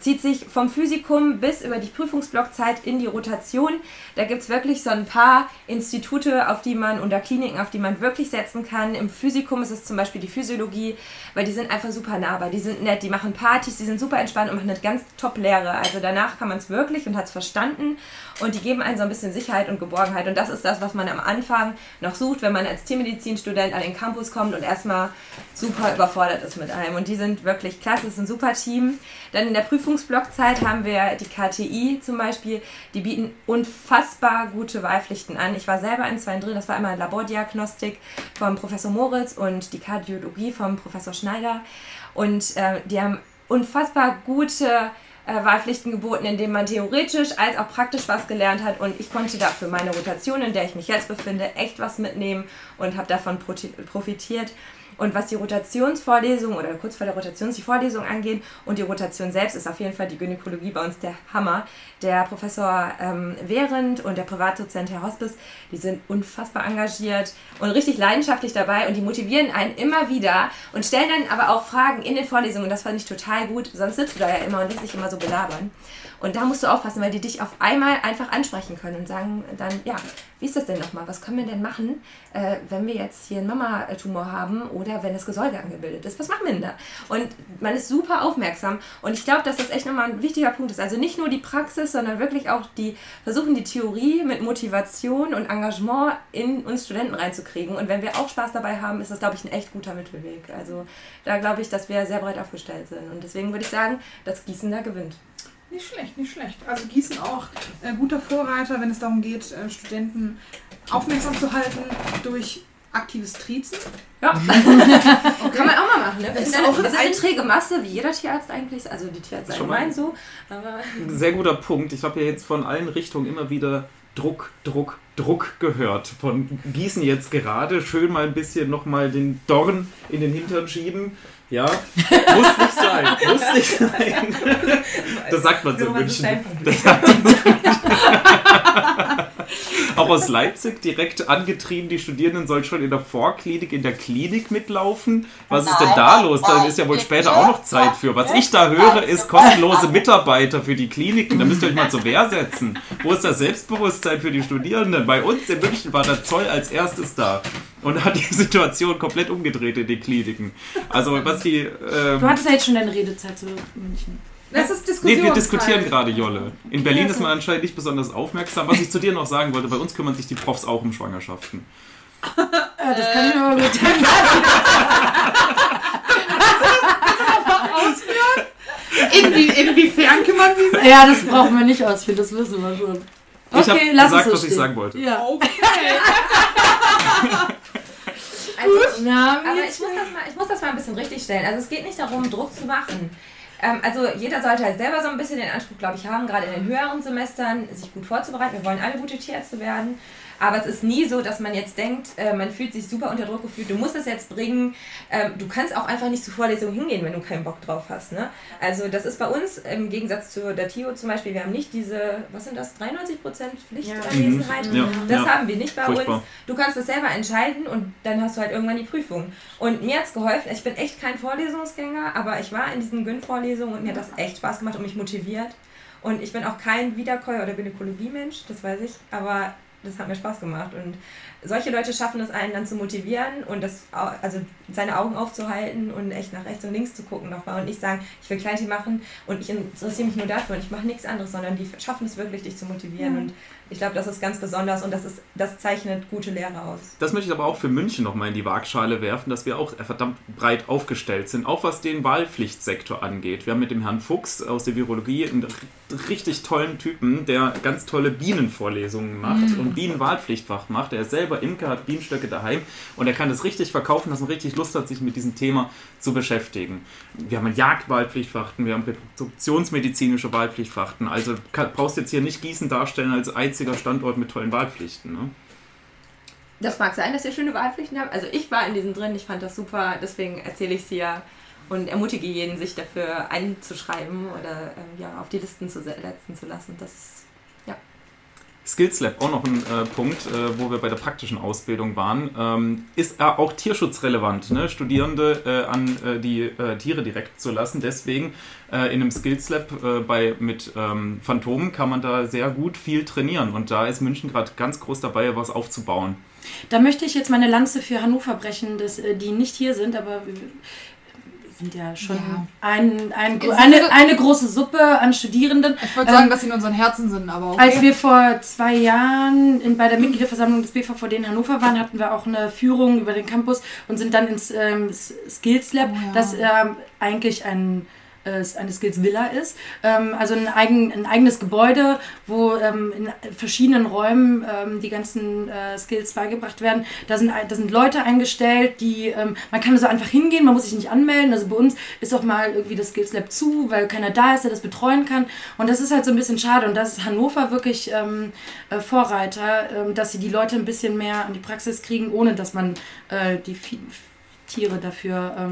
zieht sich vom Physikum bis über die Prüfungsblockzeit in die Rotation. Da gibt es wirklich so ein paar Institute, auf die man, oder Kliniken, auf die man wirklich setzen kann. Im Physikum ist es zum Beispiel die Physiologie, weil die sind einfach super nahbar, die sind nett, die machen Partys, die sind super entspannt und machen eine ganz top Lehre. Also danach kann man es wirklich und hat es verstanden und die geben einem so ein bisschen Sicherheit und Geborgenheit. Und das ist das, was man am Anfang noch sucht, wenn man als Tiermedizinstudent an den Campus kommt und erstmal super überfordert ist mit einem. Und die sind wirklich klasse, es ist ein super Team. Dann in der Prüfungsblockzeit haben wir die KTI zum Beispiel, die bieten unfassbar gute Wahlpflichten an. Ich war selber in zwei drin, das war einmal Labordiagnostik vom Professor Moritz und die Kardiologie vom Professor Schneider. Und äh, die haben unfassbar gute äh, Wahlpflichten geboten, in denen man theoretisch als auch praktisch was gelernt hat. Und ich konnte da für meine Rotation, in der ich mich jetzt befinde, echt was mitnehmen und habe davon profitiert. Und was die Rotationsvorlesung oder kurz vor der Rotation die Vorlesung angeht und die Rotation selbst ist auf jeden Fall die Gynäkologie bei uns der Hammer. Der Professor ähm, Während und der Privatdozent Herr Hospice, die sind unfassbar engagiert und richtig leidenschaftlich dabei und die motivieren einen immer wieder und stellen dann aber auch Fragen in den Vorlesungen. Und das fand ich total gut, sonst sitzt du da ja immer und lässt dich immer so belabern. Und da musst du aufpassen, weil die dich auf einmal einfach ansprechen können und sagen dann, ja, wie ist das denn nochmal? Was können wir denn machen, äh, wenn wir jetzt hier einen Mama-Tumor haben oder wenn das Gesäuge angebildet ist? Was machen wir denn da? Und man ist super aufmerksam. Und ich glaube, dass das echt nochmal ein wichtiger Punkt ist. Also nicht nur die Praxis, sondern wirklich auch die, versuchen die Theorie mit Motivation und Engagement in uns Studenten reinzukriegen. Und wenn wir auch Spaß dabei haben, ist das, glaube ich, ein echt guter Mittelweg. Also da glaube ich, dass wir sehr breit aufgestellt sind. Und deswegen würde ich sagen, dass Gießen da gewinnt. Nicht schlecht, nicht schlecht. Also Gießen auch äh, guter Vorreiter, wenn es darum geht, äh, Studenten aufmerksam zu halten durch aktives Triezen. Ja. Kann man auch mal machen. Ne? Wir, sind, auch wir sind eine träge Masse, wie jeder Tierarzt eigentlich. Also die Tierärzte allgemein so. Aber Sehr guter Punkt. Ich habe ja jetzt von allen Richtungen immer wieder Druck, Druck, Druck gehört. Von Gießen jetzt gerade. Schön mal ein bisschen nochmal den Dorn in den Hintern schieben. Ja, muss nicht sein, muss nicht sein. Das sagt man so in München. Auch aus Leipzig direkt angetrieben, die Studierenden sollen schon in der Vorklinik, in der Klinik mitlaufen. Was ist denn da los? Da ist ja wohl später auch noch Zeit für. Was ich da höre, ist kostenlose Mitarbeiter für die Kliniken. Da müsst ihr euch mal zur Wehr setzen. Wo ist das Selbstbewusstsein für die Studierenden? Bei uns in München war der Zoll als erstes da und hat die Situation komplett umgedreht in den Kliniken. Also was die... Ähm, du hattest ja jetzt schon deine Redezeit zu München. Das ist Diskussion. Nee, wir diskutieren gerade, Jolle. In Berlin ist man anscheinend nicht besonders aufmerksam. Was ich zu dir noch sagen wollte, bei uns kümmern sich die Profs auch um Schwangerschaften. Ja, das kann ich mir aber gut ausführen. Inwie inwiefern kümmern sie sich? Ja, das brauchen wir nicht ausführen, das wissen wir schon. Okay, ich habe gesagt, was ich sagen wollte. Ja. Okay. Also, ja, aber ich muss, das mal, ich muss das mal ein bisschen richtig stellen. Also es geht nicht darum, Druck zu machen. Ähm, also jeder sollte halt selber so ein bisschen den Anspruch, glaube ich, haben, gerade in den höheren Semestern, sich gut vorzubereiten. Wir wollen alle gute Tierärzte werden. Aber es ist nie so, dass man jetzt denkt, äh, man fühlt sich super unter Druck gefühlt, du musst es jetzt bringen. Ähm, du kannst auch einfach nicht zur Vorlesung hingehen, wenn du keinen Bock drauf hast. Ne? Also das ist bei uns im Gegensatz zu der TIO zum Beispiel, wir haben nicht diese, was sind das, 93% Pflichtanwesenheit. Ja. Das ja. haben wir nicht bei Furchtbar. uns. Du kannst es selber entscheiden und dann hast du halt irgendwann die Prüfung. Und mir hat es geholfen, ich bin echt kein Vorlesungsgänger, aber ich war in diesen Gyn-Vorlesungen und mir hat das echt Spaß gemacht und mich motiviert. Und ich bin auch kein Wiederkäuer oder Gynäkologie-Mensch, das weiß ich, aber das hat mir Spaß gemacht. Und solche Leute schaffen es einen dann zu motivieren und das, also seine Augen aufzuhalten und echt nach rechts und links zu gucken nochmal und nicht sagen, ich will Kleinteam machen und ich interessiere mich nur dafür und ich mache nichts anderes, sondern die schaffen es wirklich, dich zu motivieren. Und ich glaube, das ist ganz besonders und das, ist, das zeichnet gute Lehre aus. Das möchte ich aber auch für München nochmal in die Waagschale werfen, dass wir auch verdammt breit aufgestellt sind, auch was den Wahlpflichtsektor angeht. Wir haben mit dem Herrn Fuchs aus der Virologie einen richtig tollen Typen, der ganz tolle Bienenvorlesungen macht mhm. und Bienenwahlpflichtfach macht. Er ist selber Imker, hat Bienenstöcke daheim und er kann das richtig verkaufen, dass man richtig Lust hat, sich mit diesem Thema zu beschäftigen. Wir haben Jagdwahlpflichtfachten, wir haben reproduktionsmedizinische Wahlpflichtfachten. Also brauchst jetzt hier nicht Gießen darstellen als einziger Standort mit tollen Wahlpflichten. Ne? Das mag sein, dass wir schöne Wahlpflichten haben. Also ich war in diesen drin, ich fand das super, deswegen erzähle ich sie ja und ermutige jeden, sich dafür einzuschreiben oder ähm, ja, auf die Listen zu setzen zu lassen. Das ist Skills Lab, auch noch ein äh, Punkt, äh, wo wir bei der praktischen Ausbildung waren, ähm, ist äh, auch tierschutzrelevant, ne? Studierende äh, an äh, die äh, Tiere direkt zu lassen. Deswegen in einem Skills Lab bei, mit ähm, Phantomen kann man da sehr gut viel trainieren und da ist München gerade ganz groß dabei, was aufzubauen. Da möchte ich jetzt meine Lanze für Hannover brechen, dass, die nicht hier sind, aber sind ja schon ja. Ein, ein, eine, eine große Suppe an Studierenden. Ich wollte sagen, ähm, dass sie in unseren Herzen sind, aber okay. Als wir vor zwei Jahren in, bei der Mitgliederversammlung des BVVD in Hannover waren, hatten wir auch eine Führung über den Campus und sind dann ins ähm, Skills Lab, oh, ja. das ähm, eigentlich ein eine Skills Villa ist. Ähm, also ein, eigen, ein eigenes Gebäude, wo ähm, in verschiedenen Räumen ähm, die ganzen äh, Skills beigebracht werden. Da sind, da sind Leute eingestellt, die, man kann so einfach hingehen, man muss sich nicht anmelden. Also bei uns ist auch mal irgendwie das Skills Lab zu, weil keiner da ist, der das betreuen kann. Und das ist halt so ein bisschen schade. Und das ist Hannover wirklich äh, Vorreiter, dass sie die Leute ein bisschen mehr an die Praxis kriegen, ohne dass man äh, die Tiere dafür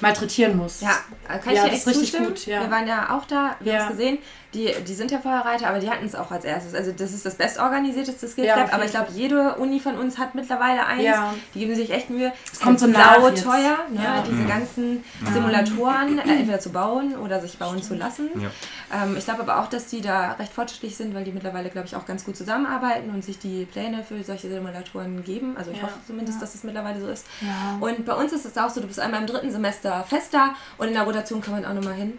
malträtieren muss. Ja, kann ja, ich dir echt zustimmen. Gut, ja. Wir waren ja auch da, wir ja. haben es gesehen. Die, die sind ja Feuerreiter, aber die hatten es auch als erstes. Also das ist das bestorganisierteste Skills ja, aber ich glaube, jede Uni von uns hat mittlerweile eins. Ja. Die geben sich echt Mühe. Es kommt so sau teuer, ne? Ja. diese mhm. ganzen Simulatoren äh, entweder zu bauen oder sich bauen zu lassen. Ähm, ich glaube aber auch, dass die da recht fortschrittlich sind, weil die mittlerweile, glaube ich, auch ganz gut zusammenarbeiten und sich die Pläne für solche Simulatoren geben. Also ich hoffe zumindest, dass es das mittlerweile so ist. Und bei uns ist es auch so, du bist einmal im dritten Semester fester und in der Rotation kann man auch nochmal hin.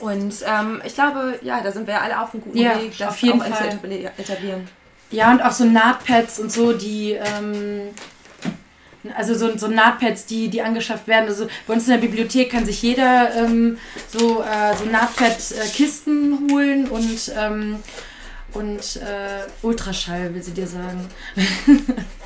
Und ähm, ich glaube, ja, da sind wir alle auf einem guten ja, Weg, das auf jeden auch Fall. zu etablieren. Ja, und auch so Nahtpads und so, die, ähm, also so, so Nahtpads, die, die angeschafft werden. Also bei uns in der Bibliothek kann sich jeder ähm, so, äh, so Nahtpad-Kisten holen und, ähm, und äh, Ultraschall, will sie dir sagen.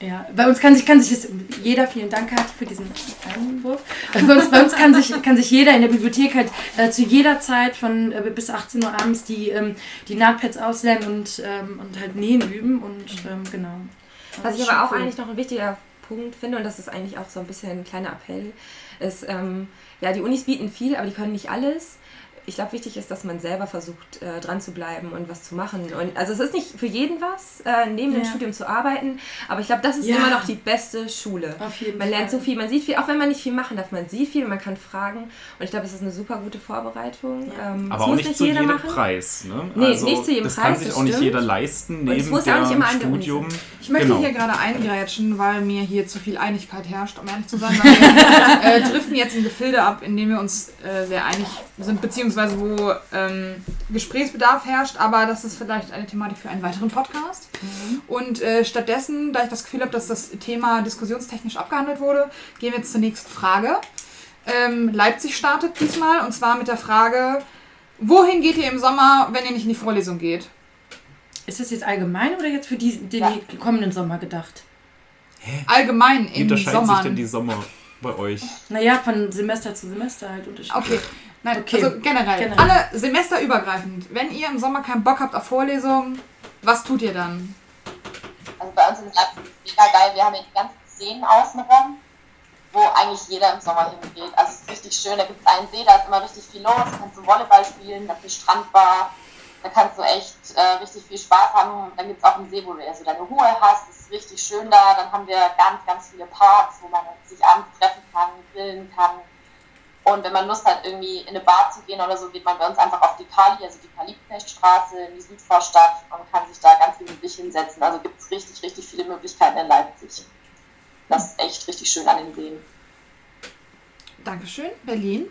Ja, bei uns kann sich, kann sich das, jeder, vielen Dank Kathi für diesen Einwurf. Bei uns, bei uns kann, sich, kann sich jeder in der Bibliothek halt äh, zu jeder Zeit von äh, bis 18 Uhr abends die, ähm, die Nahtpads auslernen und, ähm, und halt nähen üben und ähm, genau. Was ich aber auch cool. eigentlich noch ein wichtiger Punkt finde, und das ist eigentlich auch so ein bisschen ein kleiner Appell, ist, ähm, ja, die Unis bieten viel, aber die können nicht alles ich glaube, wichtig ist, dass man selber versucht, äh, dran zu bleiben und was zu machen. Und also es ist nicht für jeden was, äh, neben ja. dem Studium zu arbeiten, aber ich glaube, das ist ja. immer noch die beste Schule. Auf jeden man Fall. lernt so viel, man sieht viel, auch wenn man nicht viel machen darf, man sieht viel, man kann fragen. Und ich glaube, es ist eine super gute Vorbereitung. Ja. Ähm, aber auch nicht, nicht zu jedem machen. Preis. Ne? Nee, also, nicht zu jedem das Preis. Das kann sich auch nicht jeder leisten, neben dem Studium. Ich möchte genau. hier gerade eingrätschen, weil mir hier zu viel Einigkeit herrscht, um ehrlich zu sein. wir äh, driften jetzt in Gefilde ab, in dem wir uns äh, sehr einig sind, beziehungsweise wo ähm, Gesprächsbedarf herrscht, aber das ist vielleicht eine Thematik für einen weiteren Podcast. Mhm. Und äh, stattdessen, da ich das Gefühl habe, dass das Thema diskussionstechnisch abgehandelt wurde, gehen wir jetzt zur nächsten Frage. Ähm, Leipzig startet diesmal und zwar mit der Frage, wohin geht ihr im Sommer, wenn ihr nicht in die Vorlesung geht? Ist das jetzt allgemein oder jetzt für die, den ja. kommenden Sommer gedacht? Hä? Allgemein im Sommer. Wie unterscheiden sich denn die Sommer bei euch? Naja, von Semester zu Semester halt unterschiedlich. Okay, Nein, okay. also generell, generell. Alle semesterübergreifend. Wenn ihr im Sommer keinen Bock habt auf Vorlesungen, was tut ihr dann? Also bei uns ist es mega geil. Wir haben hier die ganzen Szenen außenrum, wo eigentlich jeder im Sommer hingeht. Also es ist richtig schön. Da gibt es einen See, da ist immer richtig viel los. Da kannst du Volleyball spielen, da ist eine Strandbar. Da kannst du echt äh, richtig viel Spaß haben. Dann gibt es auch einen See, wo du so deine Ruhe hast. Das ist richtig schön da. Dann haben wir ganz, ganz viele Parks, wo man sich abends treffen kann, grillen kann und wenn man Lust hat, irgendwie in eine Bar zu gehen oder so, geht man bei uns einfach auf die Kali, also die Kali-Knechtstraße in die Südvorstadt und kann sich da ganz gemütlich hinsetzen. Also gibt es richtig, richtig viele Möglichkeiten in Leipzig. Das ist echt richtig schön an den Seen. Dankeschön. Berlin?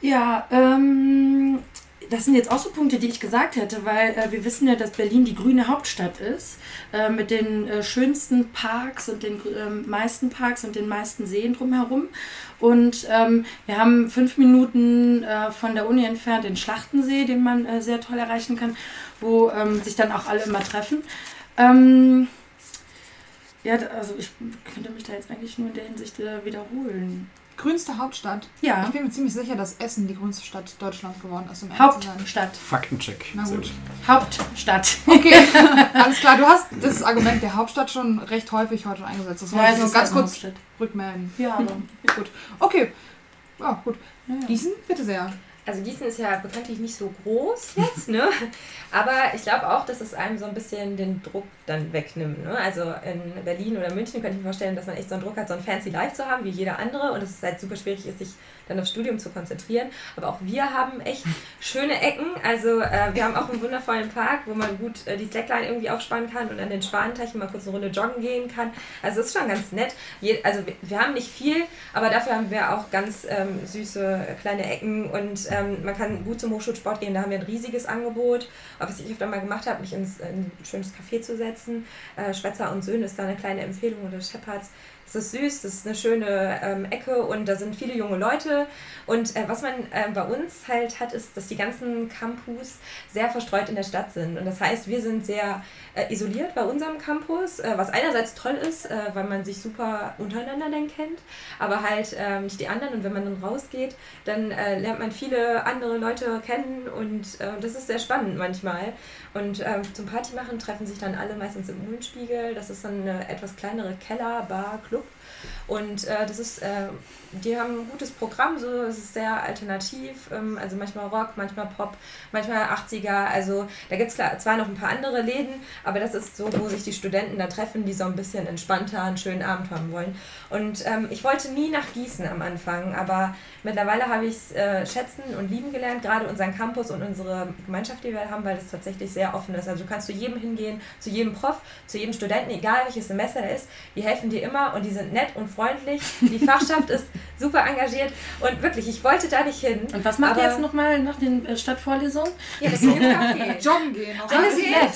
Ja, ähm, das sind jetzt auch so Punkte, die ich gesagt hätte, weil äh, wir wissen ja, dass Berlin die grüne Hauptstadt ist, äh, mit den äh, schönsten Parks und den ähm, meisten Parks und den meisten Seen drumherum. Und ähm, wir haben fünf Minuten äh, von der Uni entfernt den Schlachtensee, den man äh, sehr toll erreichen kann, wo ähm, sich dann auch alle immer treffen. Ähm, ja, also ich könnte mich da jetzt eigentlich nur in der Hinsicht äh, wiederholen grünste Hauptstadt. Ja. Ich bin mir ziemlich sicher, dass Essen die grünste Stadt Deutschlands geworden ist. Um Hauptstadt. Faktencheck. Na gut. Hauptstadt. Okay, alles klar. Du hast das Argument der Hauptstadt schon recht häufig heute eingesetzt. Das wollte ich nur ganz kurz Hauptstadt. rückmelden. Ja, aber gut. Okay. Ja, gut. Ja, ja. Gießen, bitte sehr. Also Gießen ist ja bekanntlich nicht so groß jetzt, ne? Aber ich glaube auch, dass es einem so ein bisschen den Druck dann wegnimmt. Ne? Also in Berlin oder München könnte ich mir vorstellen, dass man echt so einen Druck hat, so ein fancy Life zu haben, wie jeder andere. Und dass es halt super schwierig ist, sich dann aufs Studium zu konzentrieren. Aber auch wir haben echt schöne Ecken. Also äh, wir haben auch einen wundervollen Park, wo man gut äh, die Slackline irgendwie aufspannen kann und an den Schwanenteichen mal kurz eine Runde joggen gehen kann. Also es ist schon ganz nett. Je, also wir, wir, haben nicht viel, aber dafür haben wir auch ganz ähm, süße kleine Ecken und äh, ähm, man kann gut zum Hochschulsport gehen, da haben wir ein riesiges Angebot. Was ich öfter mal gemacht habe, mich ins, in ein schönes Café zu setzen. Äh, Schwätzer und Söhne ist da eine kleine Empfehlung oder Shepherds. Das ist süß, das ist eine schöne ähm, Ecke und da sind viele junge Leute. Und äh, was man äh, bei uns halt hat, ist, dass die ganzen Campus sehr verstreut in der Stadt sind. Und das heißt, wir sind sehr äh, isoliert bei unserem Campus, äh, was einerseits toll ist, äh, weil man sich super untereinander dann kennt, aber halt ähm, nicht die anderen. Und wenn man dann rausgeht, dann äh, lernt man viele andere Leute kennen und das ist sehr spannend manchmal. Und ähm, zum Party machen treffen sich dann alle meistens im Mühlenspiegel. Das ist dann eine etwas kleinere Keller, Bar, Club. Und äh, das ist, äh, die haben ein gutes Programm, so es ist sehr alternativ, ähm, also manchmal Rock, manchmal Pop, manchmal 80er. Also da gibt es zwar noch ein paar andere Läden, aber das ist so, wo sich die Studenten da treffen, die so ein bisschen entspannter einen schönen Abend haben wollen. Und ähm, ich wollte nie nach Gießen am Anfang, aber mittlerweile habe ich es äh, schätzen und lieben gelernt, gerade unseren Campus und unsere Gemeinschaft, die wir haben, weil das tatsächlich sehr offen ist. Also du kannst zu jedem hingehen, zu jedem Prof, zu jedem Studenten, egal welches Semester er ist, die helfen dir immer und die sind nett und freundlich. Die Fachschaft ist super engagiert und wirklich, ich wollte da nicht hin. Und was macht ihr jetzt nochmal nach den äh, Stadtvorlesungen? Ja, das ist ein Kaffee. Joggen gehen. Alles gehen. nett.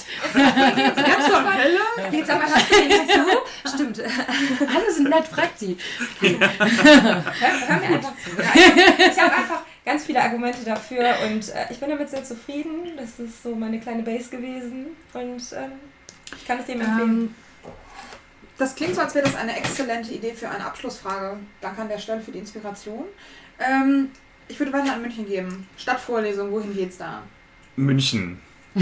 Ganz zur Hölle. Jetzt aber hast du nicht zu? Stimmt. Alle sind nett, fragt sie. Hör, hör mir einfach zu. Ich habe einfach ganz viele Argumente dafür und äh, ich bin damit sehr zufrieden. Das ist so meine kleine Base gewesen und ähm, ich kann es dem empfehlen. Ähm, das klingt so, als wäre das eine exzellente Idee für eine Abschlussfrage. Danke an der Stelle für die Inspiration. Ähm, ich würde weiter an München geben. Stadtvorlesung, wohin geht's da? München.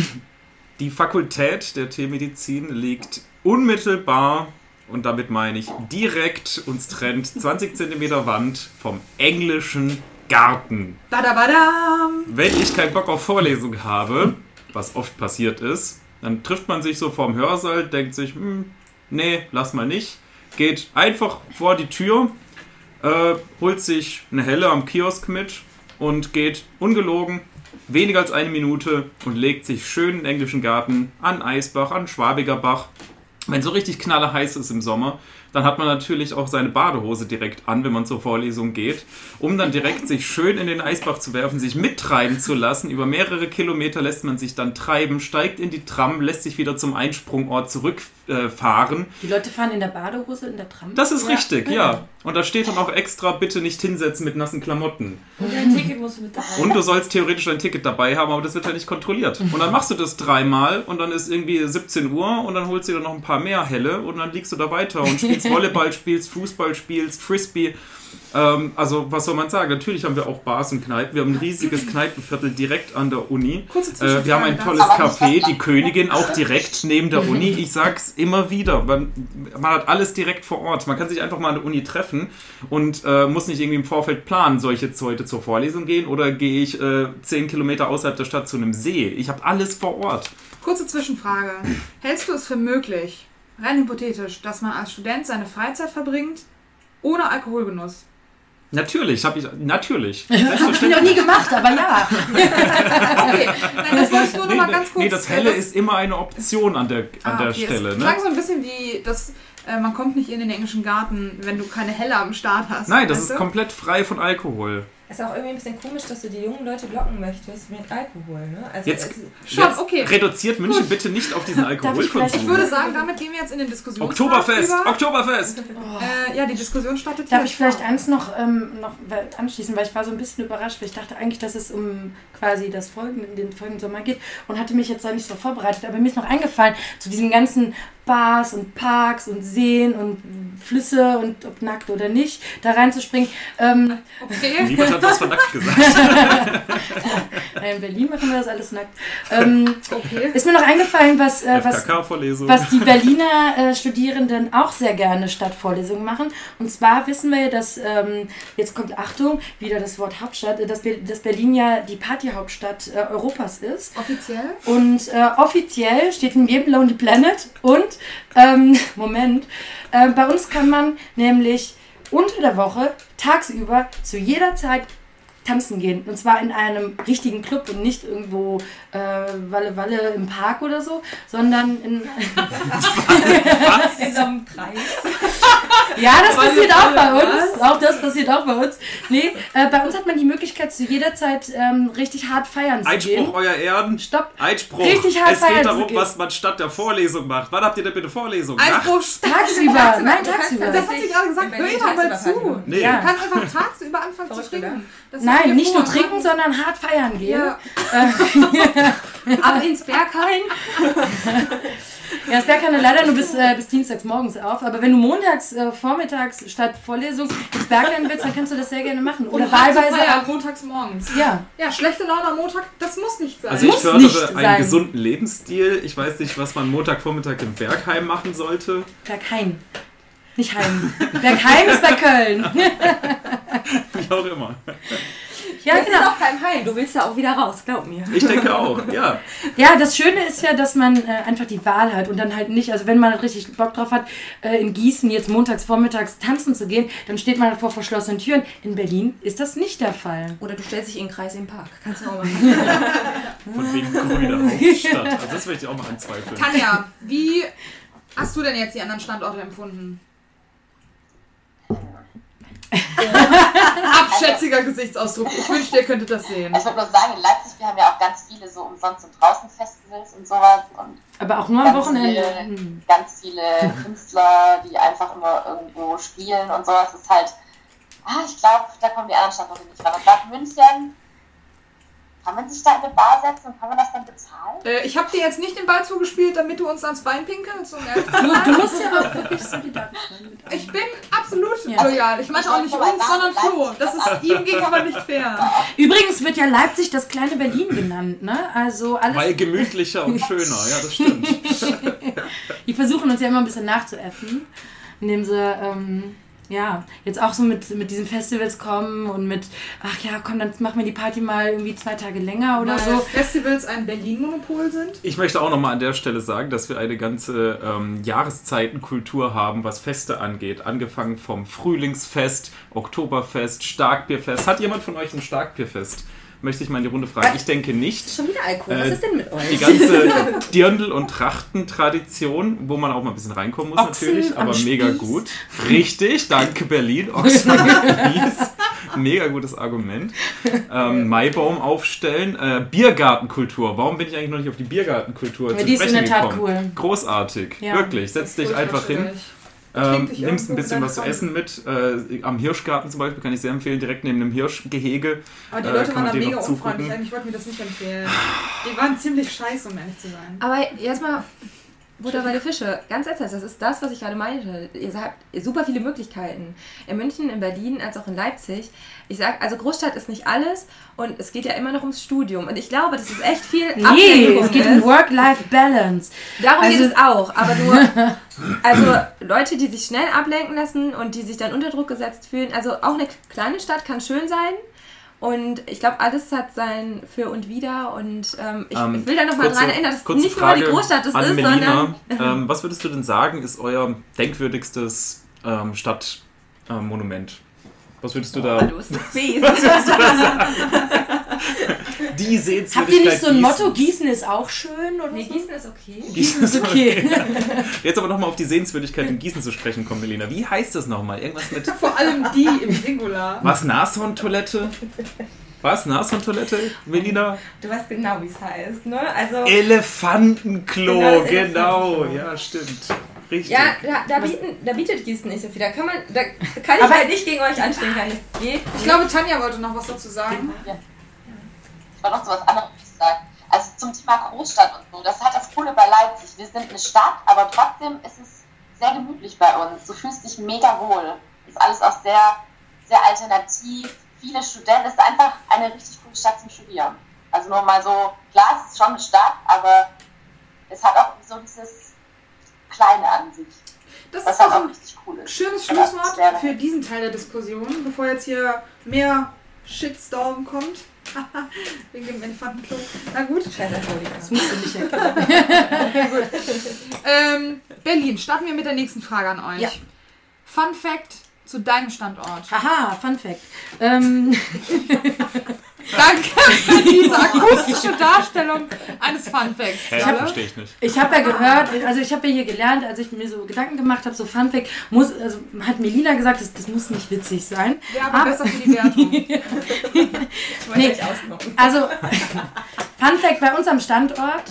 Die Fakultät der Tiermedizin liegt unmittelbar, und damit meine ich direkt, uns trennt 20 cm Wand vom englischen Garten. Badabadam! Wenn ich keinen Bock auf Vorlesung habe, was oft passiert ist, dann trifft man sich so vorm Hörsaal, denkt sich, hm, nee, lass mal nicht. Geht einfach vor die Tür, äh, holt sich eine Helle am Kiosk mit und geht ungelogen weniger als eine Minute und legt sich schön in den englischen Garten an Eisbach, an Schwabiger Bach. Wenn so richtig knalle heiß ist im Sommer, dann hat man natürlich auch seine Badehose direkt an, wenn man zur Vorlesung geht, um dann direkt sich schön in den Eisbach zu werfen, sich mittreiben zu lassen. Über mehrere Kilometer lässt man sich dann treiben, steigt in die Tram, lässt sich wieder zum Einsprungort zurückfahren. Die Leute fahren in der Badehose in der Tram. Das ist Ja. richtig, ja. Und da steht dann auch extra, bitte nicht hinsetzen mit nassen Klamotten. Und dein Ticket musst du mit dabei Und du sollst theoretisch ein Ticket dabei haben, aber das wird ja nicht kontrolliert. Und dann machst du das dreimal und dann ist irgendwie 17 Uhr und dann holst du dir noch ein paar mehr Helle und dann liegst du da weiter und spielst Volleyball, spielst Fußball, spielst Frisbee. Ähm, also, was soll man sagen? Natürlich haben wir auch Bars und Kneipen. Wir haben ein riesiges Kneipenviertel direkt an der Uni. Kurze Äh, wir haben ein tolles Café, die Königin, auch direkt neben der Uni. Ich sag's immer wieder, man, man hat alles direkt vor Ort. Man kann sich einfach mal an der Uni treffen und äh, muss nicht irgendwie im Vorfeld planen, soll ich jetzt heute zur Vorlesung gehen oder gehe ich äh, 10 Kilometer außerhalb der Stadt zu einem See. Ich habe alles vor Ort. Kurze Zwischenfrage. Hältst du es für möglich, rein hypothetisch, dass man als Student seine Freizeit verbringt ohne Alkoholgenuss? Natürlich, habe ich, natürlich. Hab ich noch nie gemacht, aber ja. Okay, nein, das wollte ich nur noch Nee, mal ganz kurz. nee, das Helle ist immer eine Option an der, an Ah, der okay, Stelle. Das Ne? klang so ein bisschen wie, dass äh, man kommt nicht in den englischen Garten, wenn du keine Helle am Start hast. Nein, das ist du? komplett frei von Alkohol. Ist auch irgendwie ein bisschen komisch, dass du die jungen Leute locken möchtest mit Alkohol, ne? Also Jetzt- Schon, Jetzt okay. reduziert München bitte nicht auf diesen ich Alkoholkonsum. Ich würde sagen, damit gehen wir jetzt in den Diskussionspart Oktoberfest, über. Oktoberfest. Äh, ja, die Diskussion startet Darf hier ich vielleicht vor. eins noch, ähm, noch weil- anschließen, weil ich war so ein bisschen überrascht, weil ich dachte eigentlich, dass es um quasi das folgende, den folgenden Sommer geht und hatte mich jetzt da nicht so vorbereitet, aber mir ist noch eingefallen, zu diesen ganzen Bars und Parks und Seen und Flüsse und ob nackt oder nicht, da reinzuspringen. Ähm, Okay. Niemand hat was von nackt gesagt. in Berlin machen wir das alles nackt. Ähm, okay. ist mir noch eingefallen, was, äh, was was die Berliner äh, Studierenden auch sehr gerne Stadtvorlesungen machen. Und zwar wissen wir ja, dass, ähm, jetzt kommt Achtung, wieder das Wort Hauptstadt, äh, dass, dass Berlin ja die Partyhauptstadt äh, Europas ist. Offiziell? Und äh, offiziell steht in jedem Lonely Planet und, ähm, Moment, äh, bei uns kann man nämlich unter der Woche tagsüber zu jeder Zeit tanzen gehen. Und zwar in einem richtigen Club und nicht irgendwo äh, Walle Walle im Park oder so, sondern in, in so einem Kreis. Ja, das passiert auch bei uns. Auch das passiert auch bei uns. Nee, äh, bei uns hat man die Möglichkeit, zu jeder Zeit ähm, richtig hart feiern zu Einspruch, gehen. euer Ehren. Stopp. Einspruch. Richtig hart es feiern geht zu darum, was man statt der Vorlesung macht. Wann habt ihr denn bitte Vorlesung? Einspruch. Tagsüber. Nein, Du kannst tagsüber. Das hat sie gerade gesagt. Hör doch mal tagsüber zu. Nee. Ja. Du kannst einfach tagsüber anfangen zu trinken. Das Nein, nicht nur trinken, sondern hart feiern gehen. Ja. Ab ins Berghain. Ja, es wäre keine leider nur bis, äh, bis dienstags morgens auf. Aber wenn du montags, äh, vormittags statt Vorlesung ins Bergland willst, dann kannst du das sehr gerne machen. Oder Und wahlweise feiern, auch. montags morgens. Ja, Ja, schlechte Laune am Montag, das muss nicht sein. Also ich Muss fördere nicht einen sein. gesunden Lebensstil. Ich weiß nicht, was man Montagvormittag im Bergheim machen sollte. Berghain. Nicht Heim. Bergheim ist bei Köln. Wie auch immer. Ja, Das ist genau. auch kein Heim. Du willst da auch wieder raus, glaub mir. Ich denke auch, ja. Ja, das Schöne ist ja, dass man äh, einfach die Wahl hat und dann halt nicht, also wenn man richtig Bock drauf hat, äh, in Gießen jetzt montags, vormittags tanzen zu gehen, dann steht man vor verschlossenen Türen. In Berlin ist das nicht der Fall. Oder du stellst dich in den Kreis im Park. Kannst du auch machen. Von wegen grüner Hauptstadt. Also das möchte ich auch mal anzweifeln. Tanja, wie hast du denn jetzt die anderen Standorte empfunden? Abschätziger Gesichtsausdruck. Ich wünschte, ihr könntet das sehen. Ich würde nur sagen, in Leipzig, wir haben ja auch ganz viele so umsonst und draußen Festivals und sowas und Aber auch nur am Wochenende. viele- Hm. ganz viele Künstler, die einfach immer irgendwo spielen und sowas. ist halt, ah, ich glaube, da kommen die anderen Standorte nicht ran. Und Bad München, kann man sich da in eine Bar setzen und kann man das dann bezahlen? Äh, ich habe dir jetzt nicht den Ball zugespielt, damit du uns ans Bein pinkelst. Um Du, du musst ja auch wirklich solidarisch sein. Ich bin absolut Ja. loyal. Ich meinte auch nicht uns, sondern Flo. Das ist ihm gegenüber nicht fair. Übrigens wird ja Leipzig das kleine Berlin genannt, ne? Also alles. Weil gemütlicher und schöner, ja, das stimmt. Die versuchen uns ja immer ein bisschen nachzuäffen, indem sie, ähm, ja, jetzt auch so mit, mit diesen Festivals kommen und mit, ach ja, komm, dann machen wir die Party mal irgendwie zwei Tage länger oder Weil so. Festivals ein Berlin-Monopol sind. Ich möchte auch nochmal an der Stelle sagen, dass wir eine ganze ähm, Jahreszeitenkultur haben, was Feste angeht. Angefangen vom Frühlingsfest, Oktoberfest, Starkbierfest. Hat jemand von euch ein Starkbierfest? Möchte ich mal in die Runde fragen. Ich denke nicht. Schon wieder Alkohol. Was Äh, ist denn mit euch? Die ganze Dirndl- und Trachtentradition, wo man auch mal ein bisschen reinkommen muss Ochsen natürlich, aber mega Spieß. gut. Richtig, danke Berlin. Ochsen am Spieß. Mega gutes Argument. Ähm, Maibaum aufstellen. Äh, Biergartenkultur. Warum bin ich eigentlich noch nicht auf die Biergartenkultur Ja, zu die ist in sprechen der Tat gekommen? cool. Großartig. Ja. Wirklich. Setz dich einfach hin. Ähm, nimmst ein bisschen was zu essen mit. Äh, am Hirschgarten zum Beispiel kann ich sehr empfehlen, direkt neben dem Hirschgehege. Aber die Äh, Leute kann waren da mega unfreundlich. Eigentlich wollten wir das nicht empfehlen. Die waren ziemlich scheiße, um ehrlich zu sein. Aber jetzt mal Butter bei der Fische. Ganz ernsthaft, das ist das, was ich gerade meinte. Ihr habt super viele Möglichkeiten. In München, in Berlin, als auch in Leipzig. Ich sag, also Großstadt ist nicht alles und es geht ja immer noch ums Studium. Und ich glaube, dass es echt viel Nee, Ablenkung es geht ist. um Work-Life-Balance. Darum Also- geht es auch, aber nur, also Leute, die sich schnell ablenken lassen und die sich dann unter Druck gesetzt fühlen. Also auch eine kleine Stadt kann schön sein. Und ich glaube, alles hat sein Für und Wider. Und ähm, ich, Ähm, ich will da nochmal dran erinnern, dass nicht nur die Frage Großstadt das ist, Melina. sondern. Ähm, was würdest du denn sagen, ist euer denkwürdigstes ähm, Stadtmonument? was würdest du da? Oh, du bist so fies. Die Sehenswürdigkeit Habt ihr nicht so ein. Motto, Gießen ist auch schön oder nee, so? Gießen ist okay. Gießen ist Okay. Jetzt aber nochmal auf die Sehenswürdigkeit in Gießen zu sprechen kommen, Melina. Wie heißt das nochmal? Irgendwas mit. Vor allem die im Singular. Was? Nashorntoilette? Was? Nashorntoilette, Melina? Du weißt genau, wie es heißt, ne? Also. Elefantenklo, Genau, das genau. Elefantenklo. Ja, stimmt. Richtig. Ja, da, da, bieten, da bietet Gießen nicht so viel. Da kann man, da kann ich Aber- halt nicht gegen euch anstehen, kann geht. Ich glaube, Tanja wollte noch was dazu sagen. Ich wollte noch so was anderes sagen. Also zum Thema Großstadt und so. Das halt das Coole bei Leipzig. Wir sind eine Stadt, aber trotzdem ist es sehr gemütlich bei uns. Du fühlst dich mega wohl. Ist alles auch sehr, sehr alternativ. Viele Studenten. Es ist einfach eine richtig coole Stadt zum Studieren. Also nur mal so, klar, es ist schon eine Stadt, aber es hat auch so dieses Kleine an sich. Das Was ist halt auch auch ein richtig cool ist. schönes Schlusswort für diesen Teil der Diskussion, bevor jetzt hier mehr Shitstorm kommt. Wegen dem Elefantenklo. Na gut. Scheiß Alkoholiker. Das musst du nicht erklären. Ähm, Berlin, starten wir mit der nächsten Frage an euch. Ja. Fun Fact zu deinem Standort. Haha, Fun Fact. Ähm, Danke für diese akustische Darstellung eines Fun Facts. Hä, Alle? verstehe ich nicht. Ich habe ja gehört, also ich habe ja hier gelernt, als ich mir so Gedanken gemacht habe, so Funfact, muss, also hat Melina gesagt, das, das muss nicht witzig sein. Ja, aber Aber- besser für die Wertung. Nee. euch ausnocken. Also, Fun Fact bei uns am Standort,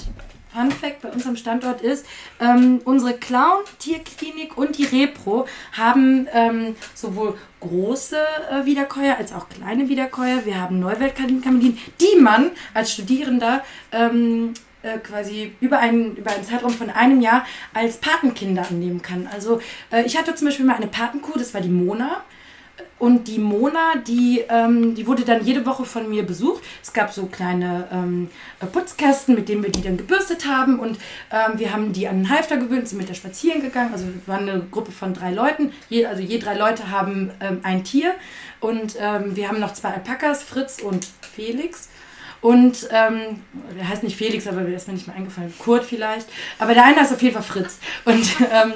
Fun Fact bei uns am Standort ist, ähm, unsere Clown-Tierklinik und die Repro haben ähm, sowohl große äh, Wiederkäuer als auch kleine Wiederkäuer. Wir haben Neuweltkamelien, die man als Studierender ähm, äh, quasi über einen, über einen Zeitraum von einem Jahr als Patenkinder annehmen kann. Also äh, ich hatte zum Beispiel mal eine Patenkuh, das war die Mona. Und die Mona, die, ähm, die wurde dann jede Woche von mir besucht. Es gab so kleine ähm, Putzkästen, mit denen wir die dann gebürstet haben. Und ähm, wir haben die an den Halfter gewöhnt, sind mit der spazieren gegangen. Also wir waren eine Gruppe von drei Leuten. Je, also je drei Leute haben ähm, ein Tier. Und ähm, wir haben noch zwei Alpakas, Fritz und Felix. Und ähm, der heißt nicht Felix, aber der ist mir nicht mehr eingefallen. Kurt vielleicht. Aber der eine ist auf jeden Fall Fritz. Und, ähm,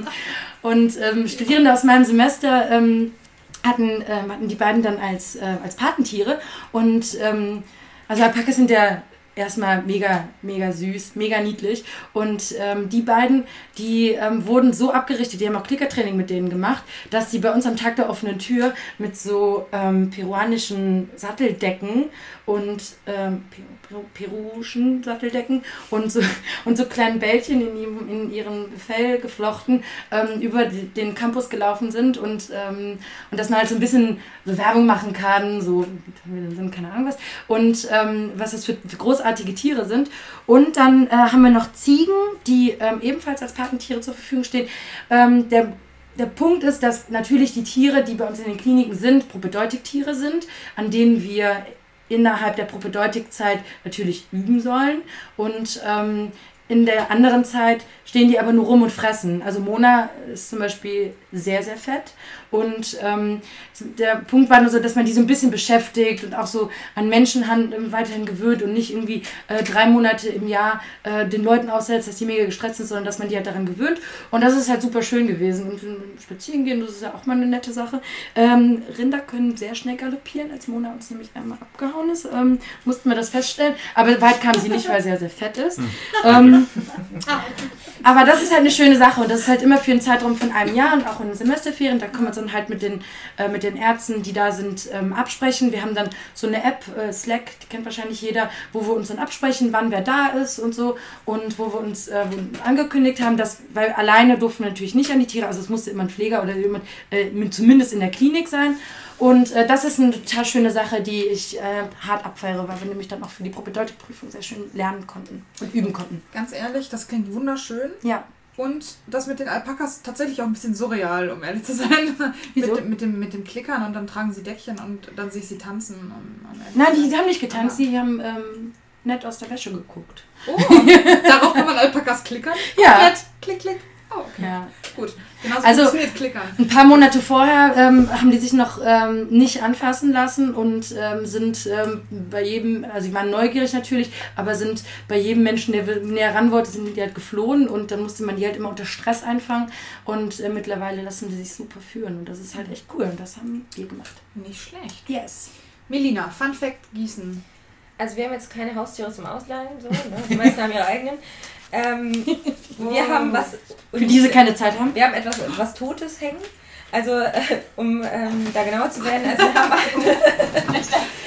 und ähm, Studierende aus meinem Semester ähm, hatten, ähm, hatten die beiden dann als, äh, als Patentiere. Und ähm, also Alpakas sind ja erstmal mega, mega süß, mega niedlich. Und ähm, die beiden, die ähm, wurden so abgerichtet, die haben auch Klickertraining mit denen gemacht, dass sie bei uns am Tag der offenen Tür mit so ähm, peruanischen Satteldecken und ähm, peruischen Satteldecken und so, und so kleinen Bällchen in, ihrem, in ihren Fell geflochten ähm, über den Campus gelaufen sind und, ähm, und dass man halt so ein bisschen so Werbung machen kann, so keine Ahnung was und ähm, was das für, großartige Tiere sind. Und dann äh, haben wir noch Ziegen, die ähm, ebenfalls als Patentiere zur Verfügung stehen. Ähm, der der Punkt ist, dass natürlich die Tiere, die bei uns in den Kliniken sind, Propedeutiktiere sind, an denen wir innerhalb der Propedeutikzeit natürlich üben sollen. Und ähm, in der anderen Zeit stehen die aber nur rum und fressen. Also Mona ist zum Beispiel sehr, sehr fett. Und ähm, der Punkt war nur so, dass man die so ein bisschen beschäftigt und auch so an Menschenhand weiterhin gewöhnt und nicht irgendwie äh, drei Monate im Jahr äh, den Leuten aussetzt, dass die mega gestresst sind, sondern dass man die halt daran gewöhnt. Und das ist halt super schön gewesen. Und äh, spazieren gehen, das ist ja auch mal eine nette Sache. Ähm, Rinder können sehr schnell galoppieren, als Mona uns nämlich einmal abgehauen ist, ähm, mussten wir das feststellen. Aber weit kam sie nicht, weil sie ja sehr fett ist. Ähm, aber das ist halt eine schöne Sache und das ist halt immer für einen Zeitraum von einem Jahr und auch in den Semesterferien. Da können wir uns dann halt mit den, äh, mit den Ärzten, die da sind, ähm, absprechen. Wir haben dann so eine App, äh, Slack, die kennt wahrscheinlich jeder, wo wir uns dann absprechen, wann wer da ist und so und wo wir uns äh, angekündigt haben, dass, weil alleine durften wir natürlich nicht an die Tiere, also es musste immer ein Pfleger oder jemand äh, zumindest in der Klinik sein. Und äh, das ist eine total schöne Sache, die ich äh, hart abfeiere, weil wir nämlich dann auch für die Propedeutikprüfung sehr schön lernen konnten und üben konnten. Ganz ehrlich, das klingt wunderschön. Ja. Und das mit den Alpakas tatsächlich auch ein bisschen surreal, um ehrlich zu sein. Wieso? mit, dem- mit, dem, mit dem Klickern und dann tragen sie Deckchen und dann sehe ich sie tanzen. Und, und ehrlich Nein, die, die haben nicht getanzt, die haben ähm, nett aus der Wäsche geguckt. Oh, darauf kann man Alpakas klickern. Ja. Komplett. Klick, klick. Oh, okay. ja. Gut. Genau so Also- funktioniert Klickern. Ein paar Monate vorher ähm, haben die sich noch ähm, nicht anfassen lassen und ähm, sind ähm, bei jedem, also sie waren neugierig natürlich, aber sind bei jedem Menschen, der näher ran wollte, sind die halt geflohen und dann musste man die halt immer unter Stress einfangen und äh, mittlerweile lassen die sich super führen und das ist halt echt cool und das haben wir gemacht. Nicht schlecht. Yes. Melina, Fun Fact Gießen. Also wir haben jetzt keine Haustiere zum Ausleihen, so, ne? die meisten haben ihre eigenen. Ähm, wir haben was... Für diese keine Zeit haben? Wir haben etwas, etwas Totes hängen. Also, äh, um ähm, da genauer zu werden, also wir haben, eine,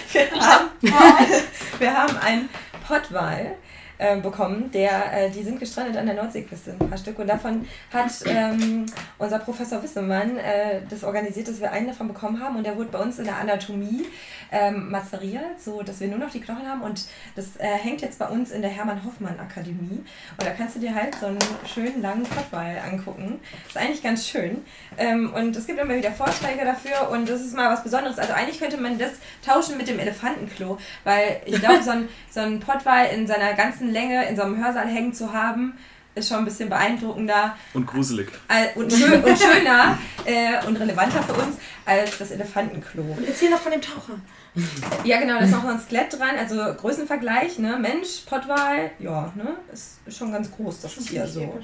wir haben, wir haben einen Pottwal äh, bekommen, der, äh, die sind gestrandet an der Nordseeküste, ein paar Stück. Und davon hat ähm, unser Professor Wissemann äh, das organisiert, dass wir einen davon bekommen haben. Und der wurde bei uns in der Anatomie ähm, mazeriert, so dass wir nur noch die Knochen haben. Und das äh, hängt jetzt bei uns in der Hermann-Hoffmann-Akademie. Und da kannst du dir halt so einen schönen langen Pottwal angucken. Ist eigentlich ganz schön. Ähm, und es gibt immer wieder Vorschläge dafür. Und das ist mal was Besonderes. Also eigentlich könnte man das tauschen mit dem Elefantenklo. Weil ich glaube, so ein, so ein Pottwal in seiner ganzen Länge in so einem Hörsaal hängen zu haben, ist schon ein bisschen beeindruckender Und gruselig. und, schön, und schöner äh, und relevanter für uns als das Elefantenklo. Erzähl doch von dem Taucher. Ja, genau, da ist noch ein Skelett dran, also Größenvergleich, ne? Mensch, Pottwal, ja, ne? Ist schon ganz groß, das Tier so.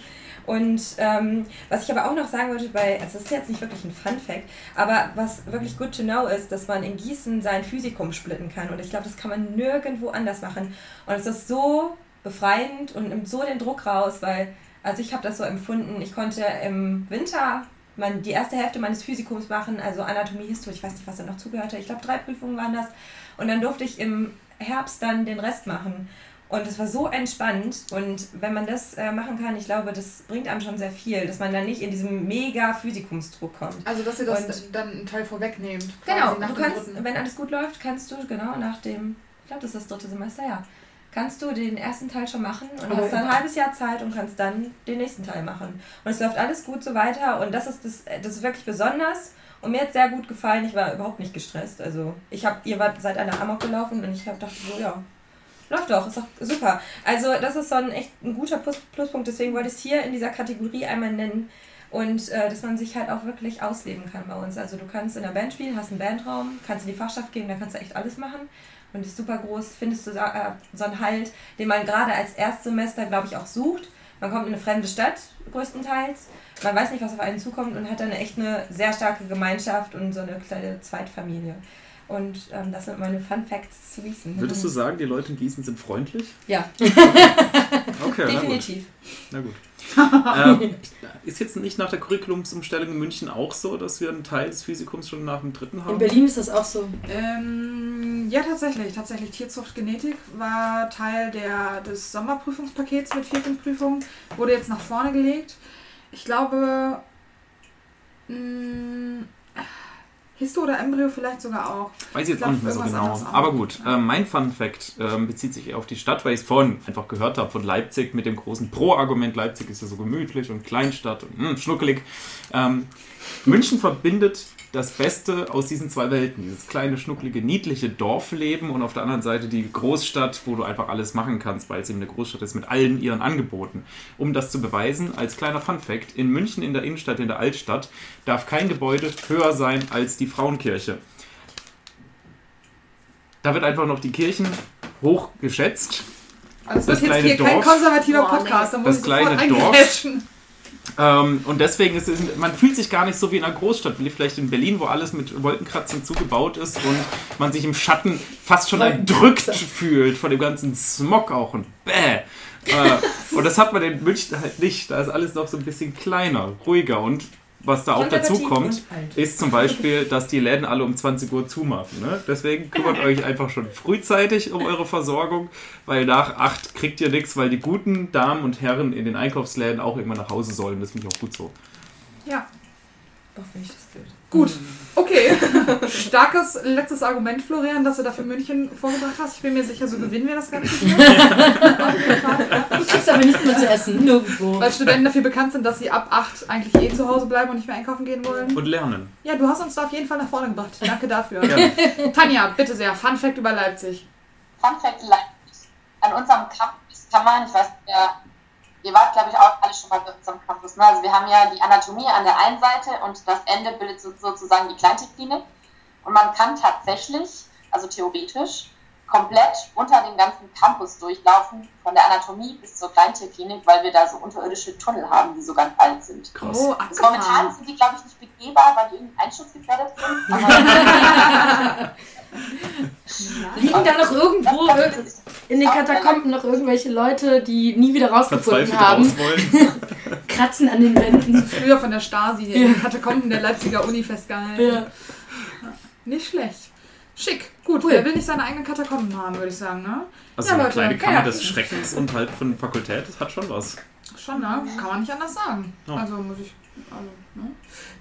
Und ähm, was ich aber auch noch sagen wollte, bei, also das ist jetzt nicht wirklich ein Fun Fact, aber was wirklich good to know ist, dass man in Gießen sein Physikum splitten kann. Und ich glaube, das kann man nirgendwo anders machen. Und es ist so befreiend und nimmt so den Druck raus, weil, also ich habe das so empfunden, ich konnte im Winter mein, die erste Hälfte meines Physikums machen, also Anatomie, History, ich weiß nicht, was da noch zugehörte. Ich glaube, drei Prüfungen waren das. Und dann durfte ich im Herbst dann den Rest machen. Und es war so entspannt. Und wenn man das äh, machen kann, ich glaube, das bringt einem schon sehr viel, dass man dann nicht in diesem mega Physikumsdruck kommt. Also, dass ihr das Und- dann einen Teil vorwegnehmt. Genau, du kannst, dritten. wenn alles gut läuft, kannst du, genau, nach dem, ich glaube, das ist das dritte Semester, ja, kannst du den ersten Teil schon machen und Aber hast dann ein halbes Jahr Zeit und kannst dann den nächsten Teil machen. Und es läuft alles gut so weiter und das ist, das, das ist wirklich besonders. Und mir hat sehr gut gefallen, ich war überhaupt nicht gestresst. Also ich habe, ihr wart seit einer Amok gelaufen und ich habe dachte so, ja, läuft doch, ist doch super. Also das ist so ein echt ein guter Plus Pluspunkt, deswegen wollte ich es hier in dieser Kategorie einmal nennen. Und äh, dass man sich halt auch wirklich ausleben kann bei uns. Also du kannst in der Band spielen, hast einen Bandraum, kannst in die Fachschaft gehen, da kannst du echt alles machen. Und ist super groß, findest du so, äh, so einen Halt, den man gerade als Erstsemester, glaube ich, auch sucht. Man kommt in eine fremde Stadt, größtenteils. Man weiß nicht, was auf einen zukommt und hat dann echt eine sehr starke Gemeinschaft und so eine kleine Zweitfamilie. Und ähm, das sind meine Fun Facts zu Gießen. Würdest du sagen, die Leute in Gießen sind freundlich? Ja, Okay, definitiv. na gut. Na gut. Ähm, ist jetzt nicht nach der Curriculumsumstellung in München auch so, dass wir einen Teil des Physikums schon nach dem dritten haben? In Berlin ist das auch so. Ähm, ja, tatsächlich. Tatsächlich. Tierzucht Genetik war Teil der, des Sommerprüfungspakets mit vier, fünf Prüfungen. Wurde jetzt nach vorne gelegt. Ich glaube, mh, Histo oder Embryo vielleicht sogar auch. Weiß ich jetzt glaub, auch nicht mehr so genau. Aber gut, Ja. ähm, mein Fun Fact ähm, bezieht sich eher auf die Stadt, weil ich es vorhin einfach gehört habe von Leipzig mit dem großen Pro-Argument. Leipzig ist ja so gemütlich und Kleinstadt und mh, schnuckelig. Ähm, München verbindet das Beste aus diesen zwei Welten. Dieses kleine, schnuckelige, niedliche Dorfleben und auf der anderen Seite die Großstadt, wo du einfach alles machen kannst, weil es eben eine Großstadt ist mit allen ihren Angeboten. Um das zu beweisen, als kleiner Fun-Fact, in München in der Innenstadt, in der Altstadt, darf kein Gebäude höher sein als die Frauenkirche. Da wird einfach noch die Kirchen hoch geschätzt. Also Das das wird jetzt kleine hier kein Dorf. konservativer Boah, nee. Podcast. Da muss Das ich kleine Dorf. Ähm, und deswegen ist es, man fühlt sich gar nicht so wie in einer Großstadt, wie vielleicht in Berlin, wo alles mit Wolkenkratzern zugebaut ist und man sich im Schatten fast schon erdrückt fühlt von dem ganzen Smog auch und bäh. Äh, und das hat man in München halt nicht. Da ist alles noch so ein bisschen kleiner, ruhiger und was da auch dazu kommt, ist zum Beispiel, dass die Läden alle um 20 Uhr zumachen. Ne? Deswegen kümmert euch einfach schon frühzeitig um eure Versorgung, weil nach 8 kriegt ihr nichts, weil die guten Damen und Herren in den Einkaufsläden auch irgendwann nach Hause sollen. Das finde ich auch gut so. Ja, Doch, finde ich das blöd. gut. Okay. Starkes letztes Argument, Florian, dass du dafür München vorgebracht hast. Ich bin mir sicher, so gewinnen wir das Ganze hier. Ja. Du kriegst aber nichts mehr zu essen, nirgendwo. Weil Studenten dafür bekannt sind, dass sie ab 8 eigentlich eh zu Hause bleiben und nicht mehr einkaufen gehen wollen. Und lernen. Ja, du hast uns da auf jeden Fall nach vorne gebracht. Danke dafür. Ja. Tanja, bitte sehr, Fun Fact über Leipzig. Fun Fact Leipzig. An unserem Campus kann man, ich weiß nicht, ihr, wart, glaube ich, auch alle schon mal bei unserem Campus. Ne? Also wir haben ja die Anatomie an der einen Seite und das Ende bildet so, sozusagen die Kleintierklinik. Und man kann tatsächlich, also theoretisch, komplett unter dem ganzen Campus durchlaufen, von der Anatomie bis zur Kleintierklinik, weil wir da so unterirdische Tunnel haben, die so ganz alt sind. Krass. Oh, Also momentan sind die, glaube ich, nicht begehbar, weil die irgendwie einschutzgefährdet sind. Aber Liegen da noch irgendwo in den Katakomben noch irgendwelche Leute, die nie wieder rausgefunden haben, kratzen an den Wänden. Früher von der Stasi in den Katakomben der Leipziger Uni festgehalten. Ja. Nicht schlecht. Schick. Gut, Cool. wer will nicht seine eigenen Katakomben haben, würde ich sagen, ne? Also Ja, eine Leute, kleine Kammer ja. des Schreckens und halt von Fakultät, das hat schon was. Schon, ne? Kann man nicht anders sagen. Ja. Also muss ich. Also, ne?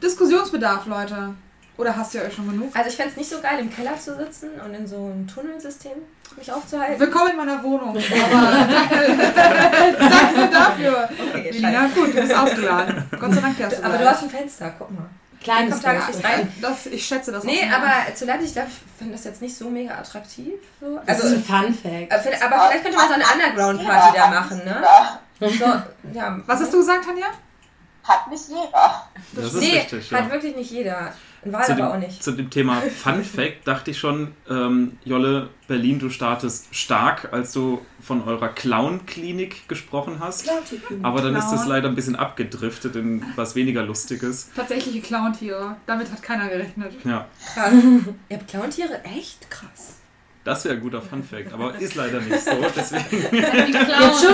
Diskussionsbedarf, Leute. Oder hast ihr euch schon genug? Also ich fände es nicht so geil, im Keller zu sitzen und in so einem Tunnelsystem mich aufzuhalten. Willkommen in meiner Wohnung. Aber danke dafür. Okay, Ja, scheiße. gut, du bist ausgeladen. Gott sei Dank fährst du Aber gleich. du hast ein Fenster, guck mal. Kleines Kommt Tageslicht rein. Das, ich schätze das auch Nee, aber zu Leipzig, ich glaube, ich finde das jetzt nicht so mega attraktiv. So. Das Also, ist ein Fun Fact. äh, vielleicht- aber vielleicht könnte man so eine Underground-Party da machen, ne? So, ja. Was hast du gesagt, Tanja? Hat nicht jeder. Das ist nee, richtig, ja. hat wirklich nicht jeder. Wahl zu aber dem, auch nicht. Zu dem Thema Fun Fact dachte ich schon, ähm, Jolle, Berlin, du startest stark, als du von eurer Clown-Klinik gesprochen hast. Aber dann ist das Clown. leider ein bisschen abgedriftet in was weniger Lustiges. Tatsächliche Clowntiere. Damit hat keiner gerechnet. Ja, Krass. Ihr habt Clowntiere? Echt krass. das wäre ein guter Fun Fact, aber ist leider nicht so. Deswegen, Die Jetzt schon?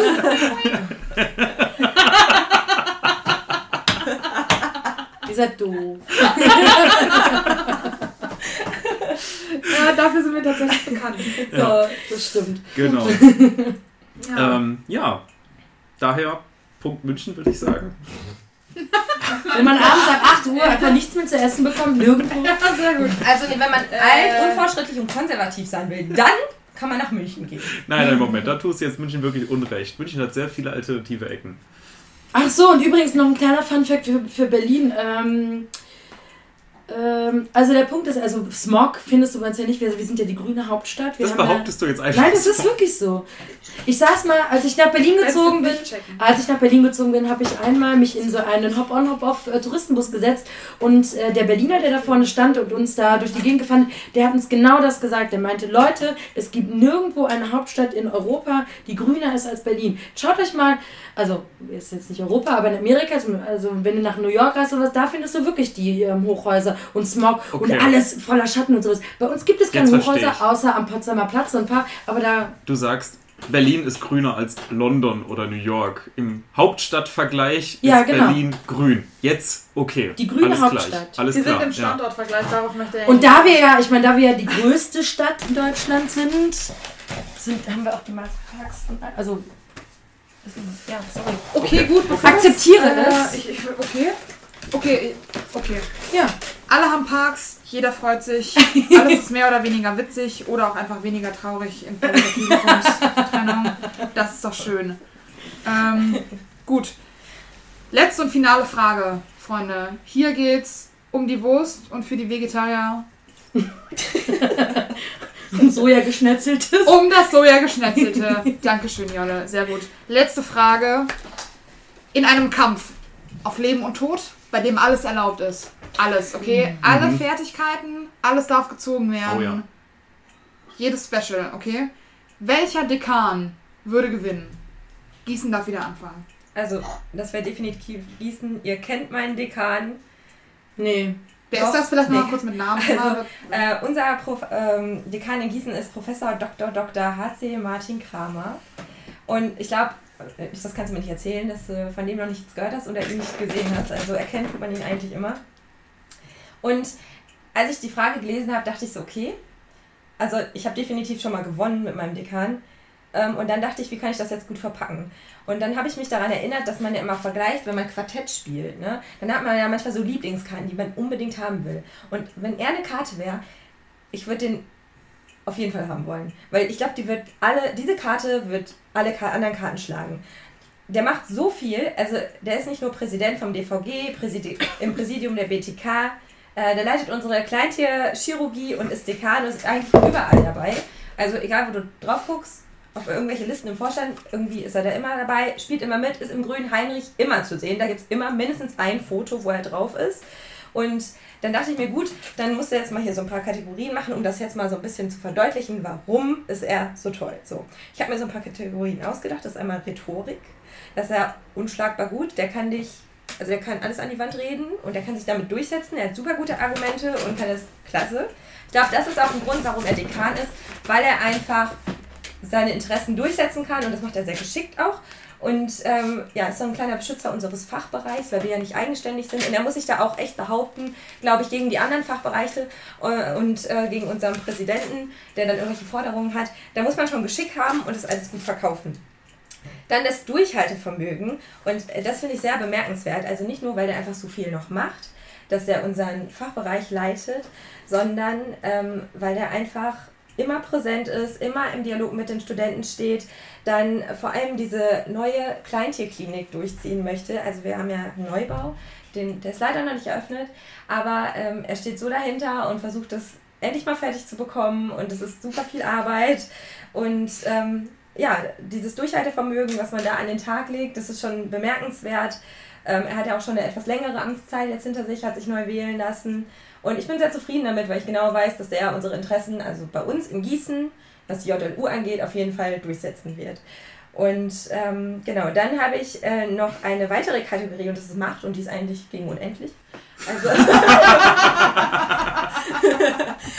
Ihr seid doof. Ja, dafür sind wir tatsächlich bekannt. Ja, das stimmt. genau. Ja. Ähm, ja, daher Punkt München, würde ich sagen. Wenn man abends ab 8 Uhr einfach nichts mehr zu essen bekommt, nirgendwo. sehr gut. Also, wenn man Äh. alt, unfortschrittlich und konservativ sein will, dann kann man nach München gehen. Nein, nein, Moment, da tust du jetzt München wirklich Unrecht. München hat sehr viele alternative Ecken. Ach so, und übrigens noch ein kleiner Funfact für, für Berlin. Ähm, ähm, also der Punkt ist, also Smog findest du bei uns ja nicht, wir, wir sind ja die grüne Hauptstadt. Wir Das haben ja- behauptest du jetzt einfach. Nein, das ist wirklich so. Ich saß mal, als ich nach Berlin gezogen bin, als ich nach Berlin gezogen bin, habe ich einmal mich in so einen Hop-on, Hop-off äh, Touristenbus gesetzt und äh, der Berliner, der da vorne stand und uns da durch die Gegend gefahren hat, der hat uns genau das gesagt. Der meinte, Leute, es gibt nirgendwo eine Hauptstadt in Europa, die grüner ist als Berlin. Schaut euch mal, also ist jetzt nicht Europa, aber in Amerika, also wenn du nach New York reist oder was, da findest du wirklich die ähm, Hochhäuser und Smog Okay. und alles voller Schatten und sowas. Bei uns gibt es keine Hochhäuser, ich. außer am Potsdamer Platz und ein paar, aber da Du sagst, Berlin ist grüner als London oder New York. Im Hauptstadtvergleich Ja, ist genau. Berlin grün. Jetzt okay. Die grüne Alles Hauptstadt. Gleich. Alles Sie klar. sind im ja. Standortvergleich, darauf möchte er Und da wir ja, ich meine, da wir ja die größte Stadt in Deutschland sind, sind haben wir auch die meisten Parks. Von, also, Ja, sorry. Okay, gut. bevor Akzeptiere es. Äh, ich, ich, okay. Okay, okay. ja. Alle haben Parks, jeder freut sich. Alles ist mehr oder weniger witzig oder auch einfach weniger traurig der Publikumstrennung. Das ist doch schön. Ähm, gut. Letzte und finale Frage, Freunde. Hier geht's um die Wurst und für die Vegetarier Und Soja geschnetzeltes. um das Sojageschnetzelte. Dankeschön, Jolle. Sehr gut. Letzte Frage. In einem Kampf auf Leben und Tod, bei dem alles erlaubt ist. Alles, okay? Alle Fertigkeiten, alles darf gezogen werden. Oh ja. Jedes Special, okay? Welcher Dekan würde gewinnen? Gießen darf wieder anfangen. Also, das wäre definitiv Gießen. Ihr kennt meinen Dekan. Nee. Wer Doch, ist das vielleicht noch nee. mal kurz mit Namen? Also, Äh, unser Prof, ähm, Dekan in Gießen ist Professor Dr. Dr. H.C. Martin Kramer. Und ich glaube, das kannst du mir nicht erzählen, dass du von dem noch nichts gehört hast oder ihn nicht gesehen hast. Also erkennt man ihn eigentlich immer. Und als ich die Frage gelesen habe, dachte ich so, okay, also ich habe definitiv schon mal gewonnen mit meinem Dekan. Ähm, und dann dachte ich, wie kann ich das jetzt gut verpacken? Und dann habe ich mich daran erinnert, dass man ja immer vergleicht, wenn man Quartett spielt. Ne? Dann hat man ja manchmal so Lieblingskarten, die man unbedingt haben will. Und wenn er eine Karte wäre, ich würde den auf jeden Fall haben wollen. Weil ich glaube, die wird alle, diese Karte wird alle anderen Karten schlagen. Der macht so viel, also der ist nicht nur Präsident vom DVG, Präsidi im Präsidium der BTK, äh, der leitet unsere Kleintierchirurgie und ist Dekan und ist eigentlich überall dabei. Also egal, wo du drauf guckst, auf irgendwelche Listen im Vorstand, irgendwie ist er da immer dabei, spielt immer mit, ist im grünen Heinrich immer zu sehen. Da gibt es immer mindestens ein Foto, wo er drauf ist. Und dann dachte ich mir, gut, dann musst du jetzt mal hier so ein paar Kategorien machen, um das jetzt mal so ein bisschen zu verdeutlichen, warum ist er so toll. So, ich habe mir so ein paar Kategorien ausgedacht. Das ist einmal Rhetorik. Das ist er unschlagbar gut. Der kann dich, also der kann alles an die Wand reden und der kann sich damit durchsetzen. Er hat super gute Argumente und kann das klasse. Ich glaube, das ist auch ein Grund, warum er Dekan ist, weil er einfach seine Interessen durchsetzen kann und das macht er sehr geschickt auch. Und ähm, ja, ist so ein kleiner Beschützer unseres Fachbereichs, weil wir ja nicht eigenständig sind. Und er muss sich da auch echt behaupten, glaube ich, gegen die anderen Fachbereiche äh, und äh, gegen unseren Präsidenten, der dann irgendwelche Forderungen hat. Da muss man schon Geschick haben und das alles gut verkaufen. Dann das Durchhaltevermögen und äh, das finde ich sehr bemerkenswert. Also nicht nur, weil der einfach so viel noch macht, dass er unseren Fachbereich leitet, sondern ähm, weil der einfach immer präsent ist, immer im Dialog mit den Studenten steht, dann vor allem diese neue Kleintierklinik durchziehen möchte. Also wir haben ja einen Neubau, den, der ist leider noch nicht eröffnet, aber ähm, er steht so dahinter und versucht das endlich mal fertig zu bekommen und es ist super viel Arbeit und ähm, ja, dieses Durchhaltevermögen, was man da an den Tag legt, das ist schon bemerkenswert. Ähm, er hat ja auch schon eine etwas längere Amtszeit jetzt hinter sich, hat sich neu wählen lassen. Und ich bin sehr zufrieden damit, weil ich genau weiß, dass er unsere Interessen, also bei uns in Gießen, was die JLU angeht, auf jeden Fall durchsetzen wird. Und ähm, genau, dann habe ich äh, noch eine weitere Kategorie und das ist Macht und die ist eigentlich gegen unendlich. Also,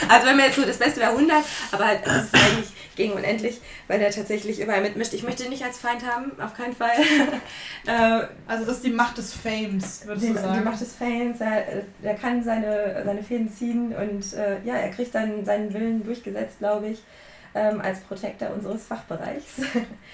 also wenn man jetzt so das Beste wäre 100, aber halt, das ist eigentlich gegen unendlich, weil der tatsächlich überall mitmischt. Ich möchte ihn nicht als Feind haben, auf keinen Fall. äh, also das ist die Macht des Fames, würdest die, du sagen? Die Macht des Fames, er, er kann seine, seine Fäden ziehen und äh, ja, er kriegt seinen, seinen Willen durchgesetzt, glaube ich ähm, als Protektor unseres Fachbereichs.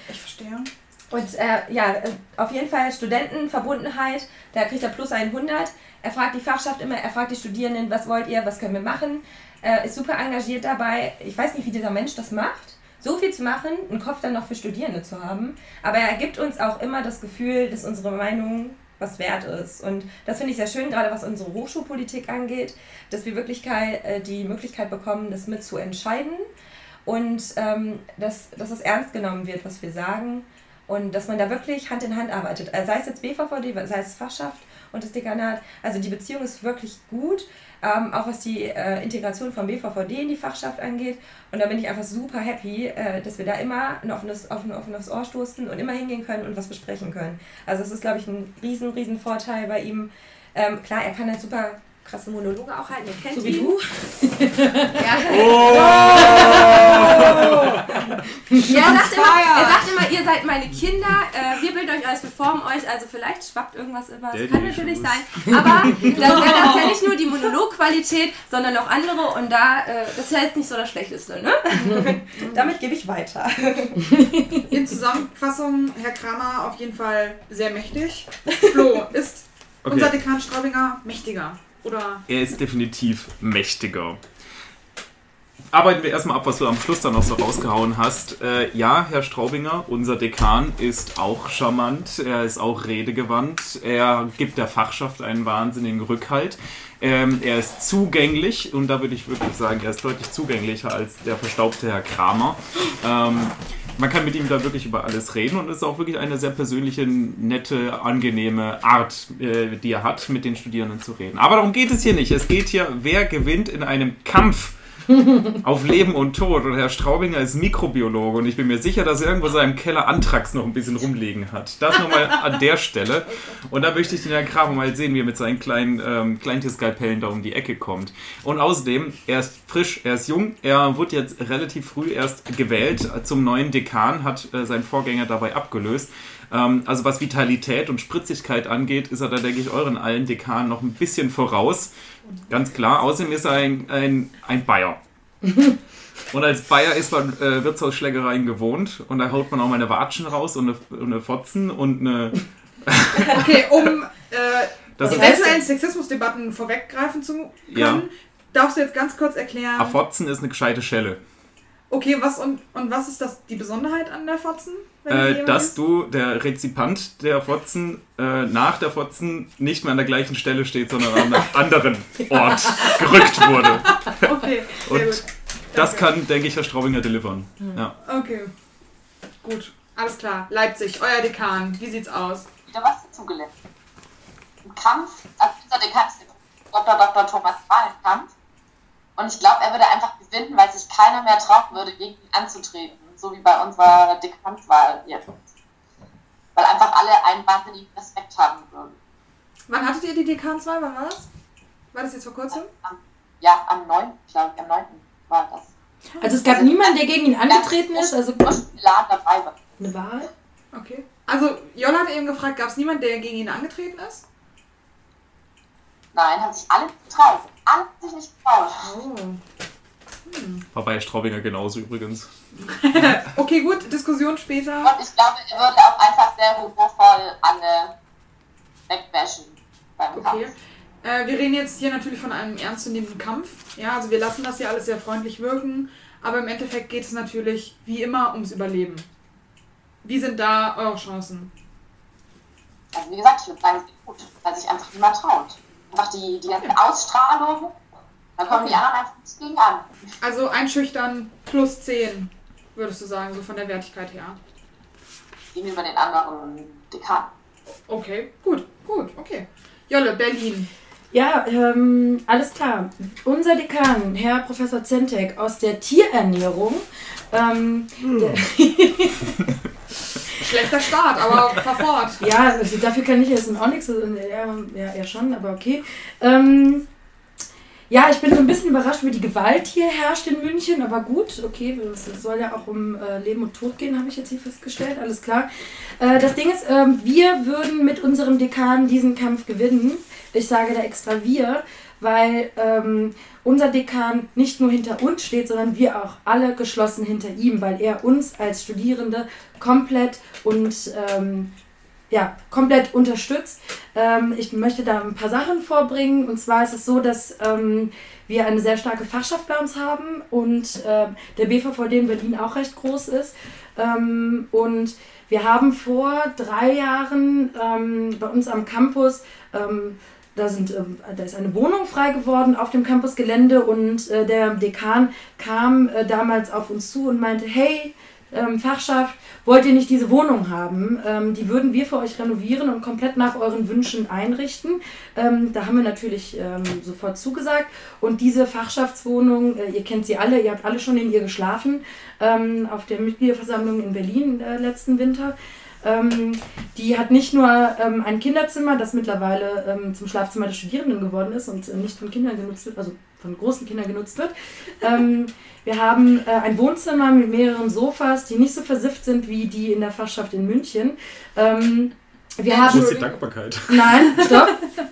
Ich verstehe. Und äh, ja, äh, auf jeden Fall Studentenverbundenheit, da kriegt er plus 100. Er fragt die Fachschaft immer, er fragt die Studierenden, was wollt ihr, was können wir machen. Er ist super engagiert dabei. Ich weiß nicht, wie dieser Mensch das macht, so viel zu machen, einen Kopf dann noch für Studierende zu haben. Aber er gibt uns auch immer das Gefühl, dass unsere Meinung was wert ist. Und das finde ich sehr schön, gerade was unsere Hochschulpolitik angeht, dass wir wirklich äh, die Möglichkeit bekommen, das mit zu entscheiden und ähm, dass, dass es ernst genommen wird, was wir sagen und dass man da wirklich Hand in Hand arbeitet. Also sei es jetzt BVVD, sei es Fachschaft und das Dekanat. Also die Beziehung ist wirklich gut, ähm, auch was die äh, Integration von BVVD in die Fachschaft angeht. Und da bin ich einfach super happy, äh, dass wir da immer ein offenes, offen, offenes Ohr stoßen und immer hingehen können und was besprechen können. Also das ist, glaube ich, ein riesen, riesen Vorteil bei ihm. Ähm, klar, er kann halt super krasse Monologe auch halten. Ihr kennt so wie ihn. du. ja. Oh. ja, er, sagt immer, er sagt immer, ihr seid meine Kinder, äh, wir bilden euch alles, wir formen euch, also vielleicht schwappt irgendwas über. Das kann natürlich sein. Aber dann wäre das ja nicht nur die Monologqualität, sondern auch andere und da, äh, das ist ja jetzt nicht so das Schlechteste, ne? Damit gebe ich weiter. In Zusammenfassung, Herr Kramer auf jeden Fall sehr mächtig. Flo, ist okay. unser Dekan Straubinger mächtiger? Oder? Er ist definitiv mächtiger. Arbeiten wir erstmal ab, was du am Schluss dann noch so rausgehauen hast. Äh, ja, Herr Straubinger, unser Dekan ist auch charmant, er ist auch redegewandt, er gibt der Fachschaft einen wahnsinnigen Rückhalt. Ähm, er ist zugänglich und da würde ich wirklich sagen, er ist deutlich zugänglicher als der verstaubte Herr Kramer. Ähm, man kann mit ihm da wirklich über alles reden und es ist auch wirklich eine sehr persönliche, nette, angenehme Art, äh, die er hat, mit den Studierenden zu reden. Aber darum geht es hier nicht. Es geht hier, wer gewinnt in einem Kampf auf Leben und Tod. Und Herr Straubinger ist Mikrobiologe und ich bin mir sicher, dass er irgendwo in seinem Keller Antrax noch ein bisschen rumliegen hat. Das nochmal an der Stelle. Und da möchte ich den Herrn Kramer mal sehen, wie er mit seinen kleinen ähm, Kleintierskalpellen da um die Ecke kommt. Und außerdem, er ist frisch, er ist jung, er wurde jetzt relativ früh erst gewählt zum neuen Dekan, hat äh, seinen Vorgänger dabei abgelöst. Ähm, also was Vitalität und Spritzigkeit angeht, ist er da, denke ich, euren allen Dekanen noch ein bisschen voraus. Ganz klar. Außerdem ist er ein, ein, ein Bayer. Und als Bayer ist man äh, Wirtshausschlägereien gewohnt und da haut man auch mal eine Watschen raus und eine, eine Fotzen und eine. okay, um äh, eventuellen Sexismusdebatten vorweggreifen zu können, ja. darfst du jetzt ganz kurz erklären. A Fotzen ist eine gescheite Schelle. Okay, was und, und was ist das die Besonderheit an der Fotzen? Äh, dass du, der Rezipant der Fotzen, äh, nach der Fotzen nicht mehr an der gleichen Stelle steht, sondern an einem anderen Ort gerückt wurde. Okay, sehr Und gut. das kann, denke ich, Herr Straubinger delivern. Mhm. Ja. Okay, gut. Alles klar. Leipzig, euer Dekan, wie sieht's aus? Wieder was dazugelernt. Im Kampf, also unser Dekan ist Dr. Dr. Thomas Wahlenkampf. Und ich glaube, er würde einfach gewinnen, weil sich keiner mehr trauen würde, gegen ihn anzutreten so wie bei unserer Dekanswahl jetzt. Weil einfach alle einen wahnsinnigen Respekt haben würden. Wann hattet ihr die Dekanswahl? Wann war das? War das jetzt vor kurzem? Am, ja, am 9. glaube ich, am 9. war das. Also es gab also, niemanden, der gegen ihn angetreten ist? Also dabei war. Eine Wahl? Okay. Also Jolla hat eben gefragt, gab es niemanden, der gegen ihn angetreten ist? Nein, haben sich alle getraut. Alle sich nicht getraut. Oh. Hm. War bei Straubinger genauso übrigens. okay, gut, Diskussion später. Und ich glaube, er würde auch einfach sehr humorvoll alle wegbashen beim okay. Kampf. Äh, wir reden jetzt hier natürlich von einem ernstzunehmenden Kampf. Ja, also wir lassen das hier alles sehr freundlich wirken, aber im Endeffekt geht es natürlich wie immer ums Überleben. Wie sind da eure Chancen? Also wie gesagt, ich würde sagen, es geht gut, weil sich einfach niemand traut. Einfach die, die ganze Ausstrahlung, da kommen okay. die anderen einfach nicht gegen an. Also einschüchtern plus 10. würdest du sagen, so von der Wertigkeit her? Gegenüber den anderen Dekanen. Okay, gut, gut, okay. Jolle, Berlin. Ja, ähm, alles klar. Unser Dekan, Herr Professor Zentek aus der Tierernährung, ähm, der, Schlechter Start, aber fahr fort. ja, also dafür kann ich jetzt auch nichts, äh, ja, ja, schon, aber okay. Ähm, ja, ich bin so ein bisschen überrascht, wie die Gewalt hier herrscht in München, aber gut, okay, es soll ja auch um äh, Leben und Tod gehen, habe ich jetzt hier festgestellt, alles klar. Äh, das Ding ist, ähm, wir würden mit unserem Dekan diesen Kampf gewinnen. Ich sage da extra wir, weil ähm, unser Dekan nicht nur hinter uns steht, sondern wir auch alle geschlossen hinter ihm, weil er uns als Studierende komplett und ähm, ja, komplett unterstützt. Ähm, ich möchte da ein paar Sachen vorbringen. Und zwar ist es so, dass ähm, wir eine sehr starke Fachschaft bei uns haben und äh, der BVVD in Berlin auch recht groß ist. Ähm, und wir haben vor drei Jahren ähm, bei uns am Campus ähm, da, sind, ähm, da ist eine Wohnung frei geworden auf dem Campusgelände und äh, der Dekan kam äh, damals auf uns zu und meinte, hey, ähm, Fachschaft, wollt ihr nicht diese Wohnung haben? Ähm, die würden wir für euch renovieren und komplett nach euren Wünschen einrichten. Da haben wir natürlich sofort zugesagt. Und diese Fachschaftswohnung, äh, ihr kennt sie alle, ihr habt alle schon in ihr geschlafen, auf der Mitgliederversammlung in Berlin letzten Winter. Ähm, die hat nicht nur ähm, ein Kinderzimmer, das mittlerweile ähm, zum Schlafzimmer der Studierenden geworden ist und äh, nicht von Kindern genutzt wird, also von großen Kindern genutzt wird. Ähm, wir haben äh, ein Wohnzimmer mit mehreren Sofas, die nicht so versifft sind wie die in der Fachschaft in München. Ähm, wir Wo haben ist die Dankbarkeit? Nein, stopp.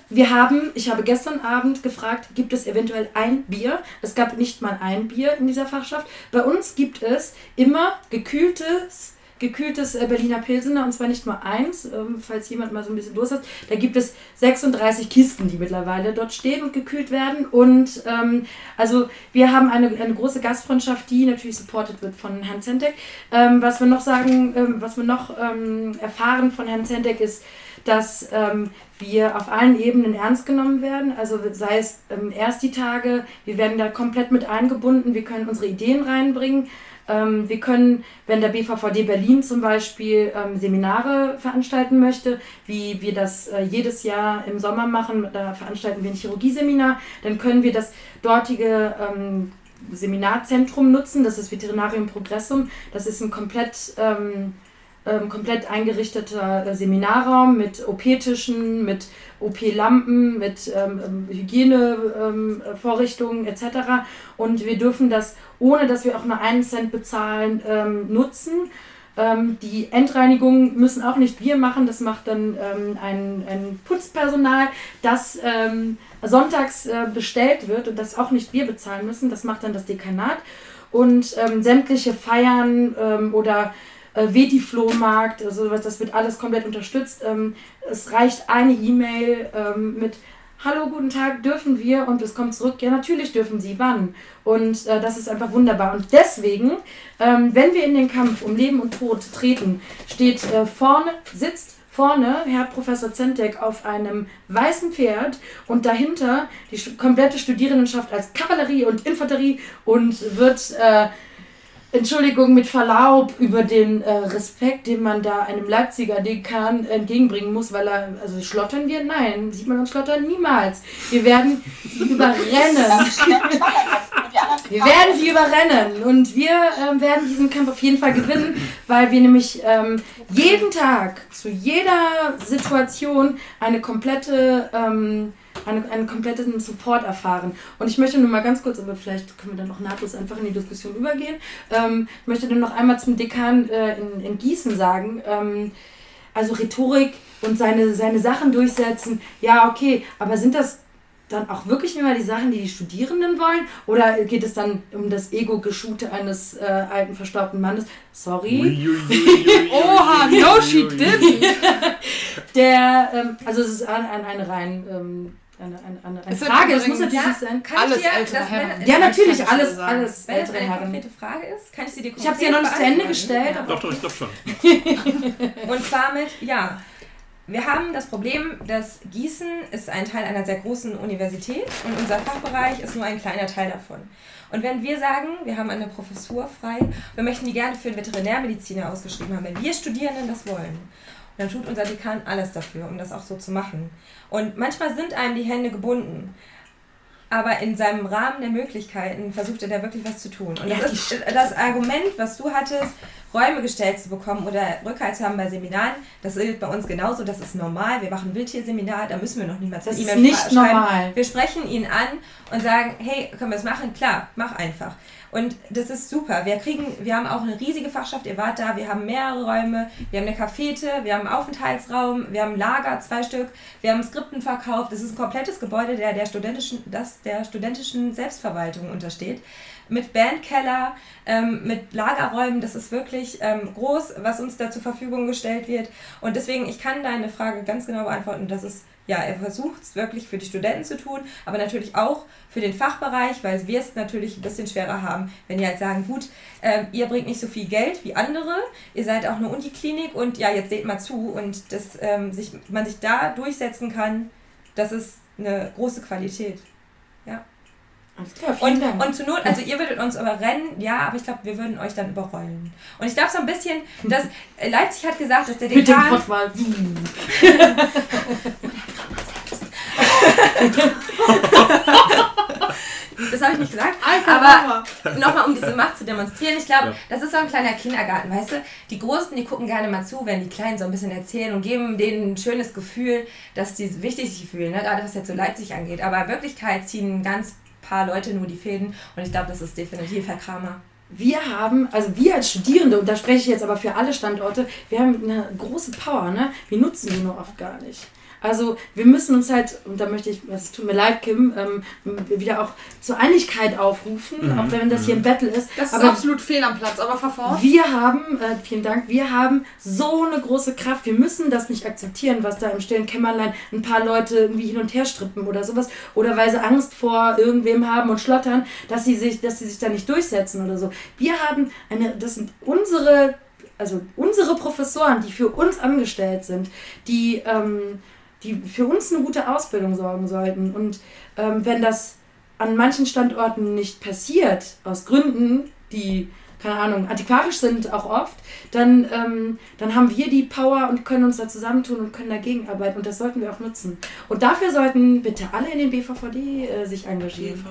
Wir haben, ich habe gestern Abend gefragt, gibt es eventuell ein Bier? Es gab nicht mal ein Bier in dieser Fachschaft. Bei uns gibt es immer gekühltes gekühltes äh, Berliner Pilsener und zwar nicht nur eins, ähm, falls jemand mal so ein bisschen Durst hat. Da gibt es 36 Kisten, die mittlerweile dort stehen und gekühlt werden. Und ähm, also wir haben eine, eine große Gastfreundschaft, die natürlich supported wird von Herrn Zentek. Ähm, was wir noch sagen, ähm, was wir noch ähm, erfahren von Herrn Zentek ist, dass ähm, wir auf allen Ebenen ernst genommen werden. Also sei es ähm, erst die Tage, wir werden da komplett mit eingebunden, wir können unsere Ideen reinbringen. Ähm, wir können, wenn der BVVD Berlin zum Beispiel ähm, Seminare veranstalten möchte, wie wir das äh, jedes Jahr im Sommer machen, da veranstalten wir ein Chirurgieseminar, dann können wir das dortige ähm, Seminarzentrum nutzen, das ist Veterinarium Progressum, das ist ein komplett ähm, ähm, komplett eingerichteter äh, Seminarraum mit OP-Tischen, mit OP-Lampen, mit ähm, Hygienevorrichtungen ähm, etc. Und wir dürfen das, ohne dass wir auch nur einen Cent bezahlen, ähm, nutzen. Ähm, die Endreinigung müssen auch nicht wir machen, das macht dann ähm, ein, ein Putzpersonal, das sonntags äh, bestellt wird und das auch nicht wir bezahlen müssen, das macht dann das Dekanat. Und sämtliche Feiern oder äh, Veti-Flohmarkt, also das wird alles komplett unterstützt. Ähm, es reicht eine E-Mail ähm, mit Hallo, guten Tag, dürfen wir? Und es kommt zurück, ja, natürlich dürfen Sie, wann? Und äh, das ist einfach wunderbar. Und deswegen, ähm, wenn wir in den Kampf um Leben und Tod treten, steht äh, vorne, sitzt vorne Herr Professor Zentek auf einem weißen Pferd und dahinter die komplette Studierendenschaft als Kavallerie und Infanterie und wird äh, Entschuldigung, mit Verlaub über den äh, Respekt, den man da einem Leipziger Dekan entgegenbringen muss, weil er, also schlottern wir? Nein, sieht man uns schlottern? Niemals. Wir werden sie überrennen. Wir werden sie überrennen und wir ähm, werden diesen Kampf auf jeden Fall gewinnen, weil wir nämlich ähm, jeden Tag zu jeder Situation eine komplette ähm, einen, einen kompletten Support erfahren. Und ich möchte nur mal ganz kurz, aber vielleicht können wir dann auch nahtlos einfach in die Diskussion übergehen. Ähm, ich möchte dann noch einmal zum Dekan äh, in, in Gießen sagen, ähm, also Rhetorik und seine, seine Sachen durchsetzen, ja, okay, aber sind das dann auch wirklich immer die Sachen, die die Studierenden wollen? Oder geht es dann um das Ego-Geschute eines äh, alten, verstaubten Mannes? Sorry. Oha, no she didn't. Der, ähm, also es ist ein, ein, eine rein ähm, eine, eine, eine, eine Frage, es muss natürlich Ja, sein. Kann Alles ich dir, ältere das, Herren. Ja, natürlich, ich alles, alles Wenn das eine Herren. konkrete Frage ist, kann ich sie dir Ich habe sie ja noch nicht zu Ende gestellt, Ja. aber Doch, doch, ich glaube schon. Und zwar mit Ja. wir haben das Problem, dass Gießen ist ein Teil einer sehr großen Universität und unser Fachbereich ist nur ein kleiner Teil davon. Und wenn wir sagen, wir haben eine Professur frei, wir möchten die gerne für einen Veterinärmediziner ausgeschrieben haben, wenn wir Studierenden das wollen, dann tut unser Dekan alles dafür, um das auch so zu machen. Und manchmal sind einem die Hände gebunden. Aber in seinem Rahmen der Möglichkeiten versucht er da wirklich was zu tun. Und das ist das Argument, was du hattest, Räume gestellt zu bekommen oder Rückhalt zu haben bei Seminaren, das gilt bei uns genauso, das ist normal. Wir machen Wildtierseminar, da müssen wir noch niemals Das E-Mail nicht schreiben. normal. Wir sprechen ihn an und sagen, hey, können wir es machen? Klar, mach einfach. Und das ist super. Wir kriegen, wir haben auch eine riesige Fachschaft, ihr wart da, wir haben mehrere Räume, wir haben eine Cafete, wir haben einen Aufenthaltsraum, wir haben Lager, zwei Stück, wir haben Skripten verkauft. Das ist ein komplettes Gebäude, der der studentischen, das der studentischen Selbstverwaltung untersteht. Mit Bandkeller, ähm, mit Lagerräumen, das ist wirklich ähm, groß, was uns da zur Verfügung gestellt wird. Und deswegen, ich kann deine Frage ganz genau beantworten. Das ist, ja, er versucht es wirklich für die Studenten zu tun, aber natürlich auch für den Fachbereich, weil wir es natürlich ein bisschen schwerer haben, wenn die halt sagen, gut, ähm, ihr bringt nicht so viel Geld wie andere, ihr seid auch eine Uniklinik und ja, jetzt seht mal zu und dass ähm, sich, man sich da durchsetzen kann, das ist eine große Qualität. Alles klar, Und, Dank. und zur Not, also ihr würdet uns überrennen, ja, aber ich glaube, wir würden euch dann überrollen. Und ich glaube so ein bisschen, dass äh, Leipzig hat gesagt, dass der Mit dem Dekan... Das habe ich nicht gesagt. Alter, Aber nochmal, um diese Macht zu demonstrieren, ich glaube, Ja. das ist so ein kleiner Kindergarten, weißt du? Die Großen, die gucken gerne mal zu, wenn die Kleinen so ein bisschen erzählen und geben denen ein schönes Gefühl, dass die wichtig sich fühlen, ne? gerade was jetzt so Leipzig angeht. Aber in Wirklichkeit ziehen ganz paar Leute nur die Fäden und ich glaube, das ist definitiv Herr Kramer. Wir haben, also wir als Studierende, und da spreche ich jetzt aber für alle Standorte, wir haben eine große Power, ne? Wir nutzen die nur oft gar nicht. Also wir müssen uns halt, und da möchte ich, es tut mir leid, Kim, ähm, wieder auch zur Einigkeit aufrufen, Mhm, auch wenn das hier ein Battle ist. Das ist aber absolut fehl am Platz, aber fahr fort. wir haben, äh, vielen Dank, wir haben so eine große Kraft. Wir müssen das nicht akzeptieren, was da im stillen Kämmerlein ein paar Leute irgendwie hin und her strippen oder sowas. Oder weil sie Angst vor irgendwem haben und schlottern, dass sie sich, dass sie sich da nicht durchsetzen oder so. Wir haben eine, das sind unsere, also unsere Professoren, die für uns angestellt sind, die, ähm, die für uns eine gute Ausbildung sorgen sollten. Und ähm, wenn das an manchen Standorten nicht passiert, aus Gründen, die, keine Ahnung, antiquarisch sind auch oft, dann, ähm, dann haben wir die Power und können uns da zusammentun und können dagegen arbeiten und das sollten wir auch nutzen. Und dafür sollten bitte alle in den BVVD äh, sich engagieren.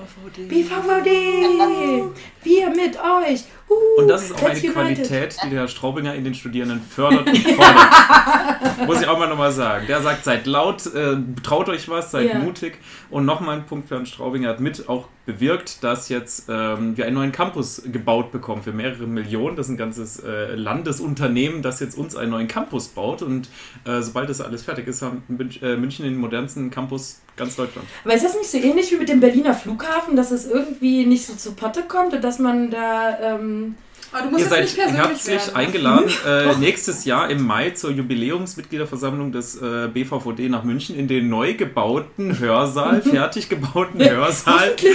BVVD! Wir mit euch! Uh, Und das ist auch eine united. Qualität, die der Herr Straubinger in den Studierenden fördert und fordert. Muss ich auch mal nochmal sagen. Der sagt, seid laut, äh, traut euch was, seid Ja. mutig. Und nochmal ein Punkt für Herrn Straubinger hat mit auch bewirkt, dass jetzt ähm, wir einen neuen Campus gebaut bekommen für mehrere Millionen. Das ist ein ganzes äh, Landesunternehmen, das jetzt uns einen neuen Campus baut. Und äh, sobald das alles fertig ist, haben Münch, äh, München den modernsten Campus ganz Deutschland. Aber ist das nicht so ähnlich wie mit dem Berliner Flughafen, dass es irgendwie nicht so zu Potte kommt und dass man da. Ähm, Ihr jetzt seid nicht persönlich herzlich werden. eingeladen, äh, nächstes Jahr im Mai zur Jubiläumsmitgliederversammlung des äh, BVVD nach München in den neu gebauten Hörsaal, fertig gebauten Hörsaal.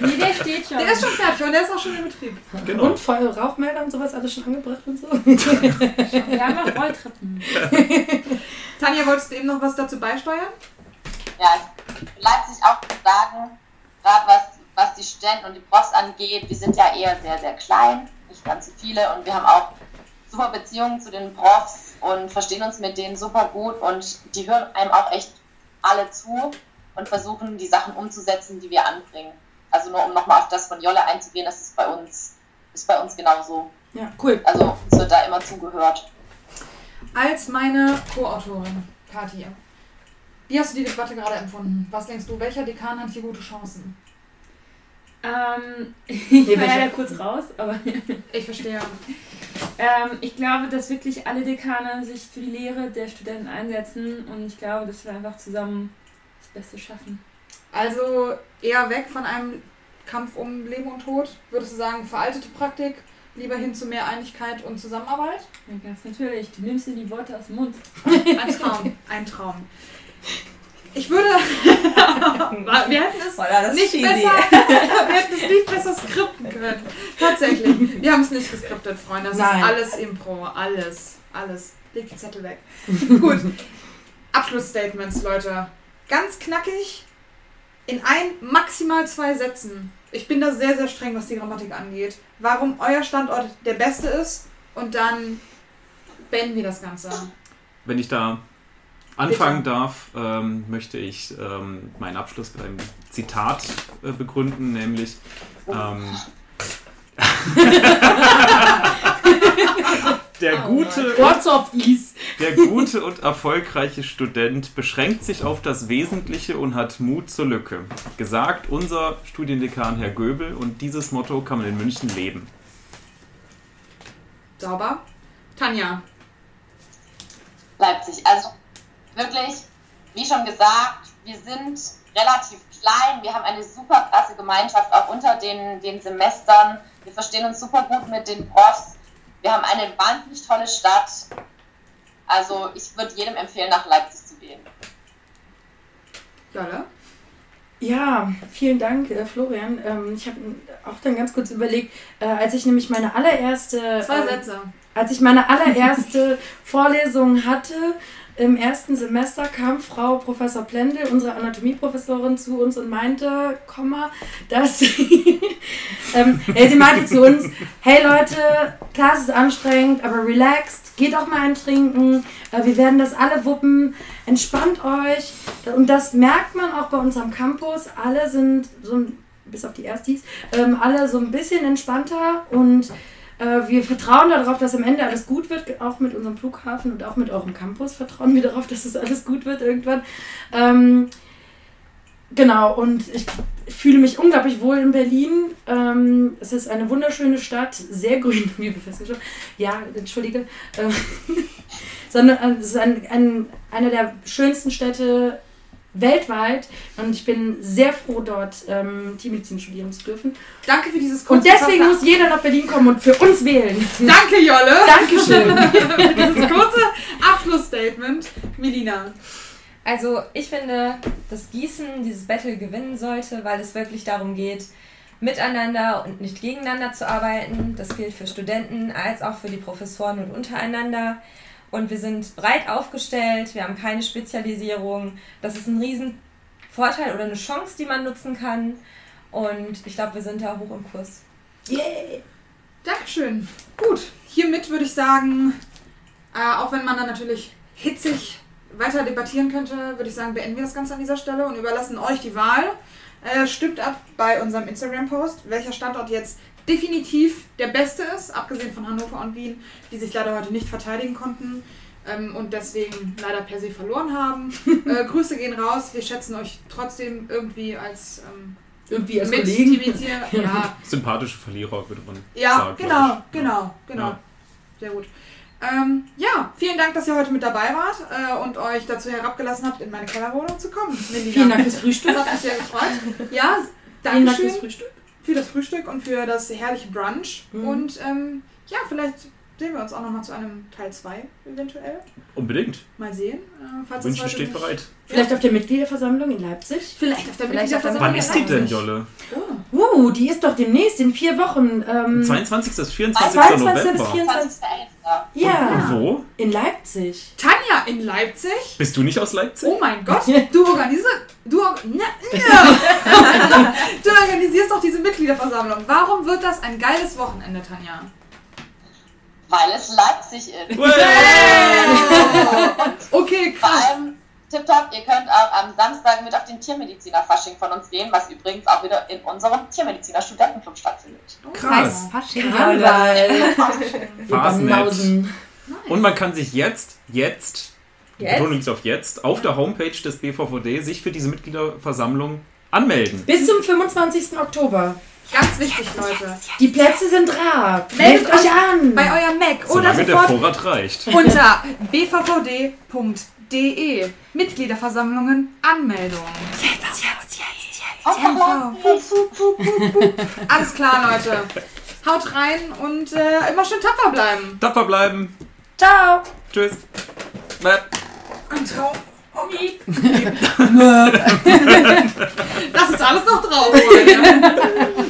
Nee, der steht schon. Der ist schon fertig und der ist auch schon in Betrieb. Genau. Und Feuer- Rauchmelder und sowas alles schon angebracht und so. Wir haben auch Rolltreppen. Tanja, wolltest du eben noch was dazu beisteuern? Ja, Leipzig auch sagen, gerade was, was die Studenten und die Profs angeht, wir sind ja eher sehr, sehr klein, nicht ganz so viele und wir haben auch super Beziehungen zu den Profs und verstehen uns mit denen super gut und die hören einem auch echt alle zu und versuchen die Sachen umzusetzen, die wir anbringen. Also nur um nochmal auf das von Jolle einzugehen, das ist bei uns, ist bei uns genauso. Ja, cool. Also es wird da immer zugehört. Als meine Co-Autorin, Kathi, wie hast du die Debatte gerade empfunden? Was denkst du, welcher Dekan hat hier gute Chancen? Ähm, ich war welcher? leider kurz raus, aber Ich verstehe. ähm, ich glaube, dass wirklich alle Dekane sich für die Lehre der Studenten einsetzen und ich glaube, dass wir einfach zusammen das Beste schaffen. Also eher weg von einem Kampf um Leben und Tod? Würdest du sagen, veraltete Praktik? Lieber hin zu mehr Einigkeit und Zusammenarbeit? Ja, ganz natürlich. Du nimmst dir die Worte aus dem Mund. Ein Traum. Ein Traum. Ich würde. wir hätten es ist nicht cheesy. besser. wir hätten es nicht besser skripten können. Tatsächlich. Wir haben es nicht geskriptet, Freunde. Das Nein. ist alles Impro. Alles. Alles. leg die Zettel weg. Gut. Abschlussstatements, Leute. Ganz knackig. In ein, maximal zwei Sätzen. Ich bin da sehr, sehr streng, was die Grammatik angeht. Warum euer Standort der beste ist. Und dann beenden wir das Ganze. Wenn ich da anfangen darf, ähm, möchte ich ähm, meinen Abschluss mit einem Zitat äh, begründen, nämlich ähm, der gute of Ease? Der gute und erfolgreiche Student beschränkt sich auf das Wesentliche und hat Mut zur Lücke. Gesagt unser Studiendekan Herr Göbel und dieses Motto kann man in München leben. Sauber. Tanja. Leipzig. Also wirklich, wie schon gesagt, wir sind relativ klein. Wir haben eine super krasse Gemeinschaft auch unter den, den Semestern. Wir verstehen uns super gut mit den Profs. Wir haben eine wahnsinnig tolle Stadt. Also ich würde jedem empfehlen, nach Leipzig zu gehen. Jolle. Ja, vielen Dank, äh, Florian. Ähm, ich habe auch dann ganz kurz überlegt, äh, als ich nämlich meine allererste, Zwei äh, Sätze. als ich meine allererste Vorlesung hatte im ersten Semester, kam Frau Professor Plendel, unsere Anatomieprofessorin, zu uns und meinte, Komma, dass sie, ähm, ja, sie meinte zu uns, hey Leute, klar, ist anstrengend, aber relaxed, geht auch mal ein Trinken, äh, wir werden das alle wuppen, entspannt euch. Und das merkt man auch bei uns am Campus. Alle sind so bis auf die Erstis, ähm, alle so ein bisschen entspannter und äh, wir vertrauen darauf, dass am Ende alles gut wird, auch mit unserem Flughafen und auch mit eurem Campus vertrauen wir darauf, dass es alles gut wird irgendwann. Ähm, genau, und ich fühle mich unglaublich wohl in Berlin. Ähm, es ist eine wunderschöne Stadt, sehr grün, wie wir festgestellt. Ja, entschuldige. Ähm, sondern äh, es ist ein, ein, eine der schönsten Städte weltweit und ich bin sehr froh, dort ähm, Tiermedizin studieren zu dürfen. Danke für dieses Und kurze deswegen muss jeder nach Berlin kommen und für uns wählen. Danke, Jolle. Dankeschön. für dieses kurze Abschlussstatement. Melina. Also ich finde, dass Gießen dieses Battle gewinnen sollte, weil es wirklich darum geht, miteinander und nicht gegeneinander zu arbeiten. Das gilt für Studenten als auch für die Professoren und untereinander. Und wir sind breit aufgestellt, wir haben keine Spezialisierung. Das ist ein Riesenvorteil oder eine Chance, die man nutzen kann. Und ich glaube, wir sind da hoch im Kurs. Yay. Dankeschön. Gut, hiermit würde ich sagen, äh, auch wenn man dann natürlich hitzig weiter debattieren könnte, würde ich sagen, beenden wir das Ganze an dieser Stelle und überlassen euch die Wahl. Äh, stimmt ab bei unserem Instagram-Post, welcher Standort jetzt definitiv der beste ist, abgesehen von Hannover und Wien, die sich leider heute nicht verteidigen konnten ähm, und deswegen leider per se verloren haben. äh, Grüße gehen raus, wir schätzen euch trotzdem irgendwie als ähm, Irgendwie als mit Kollegen. Ja, Sympathische Verlierer, würde man ja, sagen. genau, genau, genau. Ja. Sehr gut. Ähm, ja, vielen Dank, dass ihr heute mit dabei wart äh, und euch dazu herabgelassen habt, in meine Kellerwohnung zu kommen. Melina. Vielen Dank fürs Frühstück. Das hat mich sehr gefreut. Ja, Vielen Dank fürs Frühstück. Für das Frühstück und für das herrliche Brunch. Mhm. Und ähm, ja, vielleicht sehen wir uns auch nochmal zu einem Teil 2 eventuell. Unbedingt. Mal sehen. Äh, falls es München heute steht bereit. Vielleicht auf der Mitgliederversammlung in Leipzig. Vielleicht auf der Vielleicht auf der Mitgliederversammlung Wann ist die denn. Jolle? Oh. Uh, die ist doch demnächst in vier Wochen. Ähm, 22. bis 24. 22. bis November. 24. 20.11. Ja, Und wo? in Leipzig. Tanja in Leipzig. Bist du nicht aus Leipzig? Oh mein Gott, du organisierst, du, na, ja. du organisierst doch diese Mitgliederversammlung. Warum wird das ein geiles Wochenende, Tanja? Weil es Leipzig ist. Okay, Vor krass. allem, tipptopp, ihr könnt auch am Samstag mit auf den Tiermediziner-Fasching von uns gehen, was übrigens auch wieder in unserem Tiermediziner-Studentenclub stattfindet. Krass. Fasnet. Banausen. Und man kann sich jetzt, jetzt, die Jetzt? Betonung liegt auf jetzt, auf der Homepage des BVVD sich für diese Mitgliederversammlung anmelden. Bis zum 25. Oktober. Ganz wichtig, Leute. Die Plätze sind rar. Meldet Meldet euch an. Bei eurem Mac oder Solange der sofort Vorrat reicht. unter bvvd.de Mitgliederversammlungen Anmeldung. Alles klar, Leute. Haut rein und äh, immer schön tapfer bleiben. Tapfer bleiben. Ciao. Tschüss. Bye. Ein Traum. Das ist alles noch drauf. Freunde.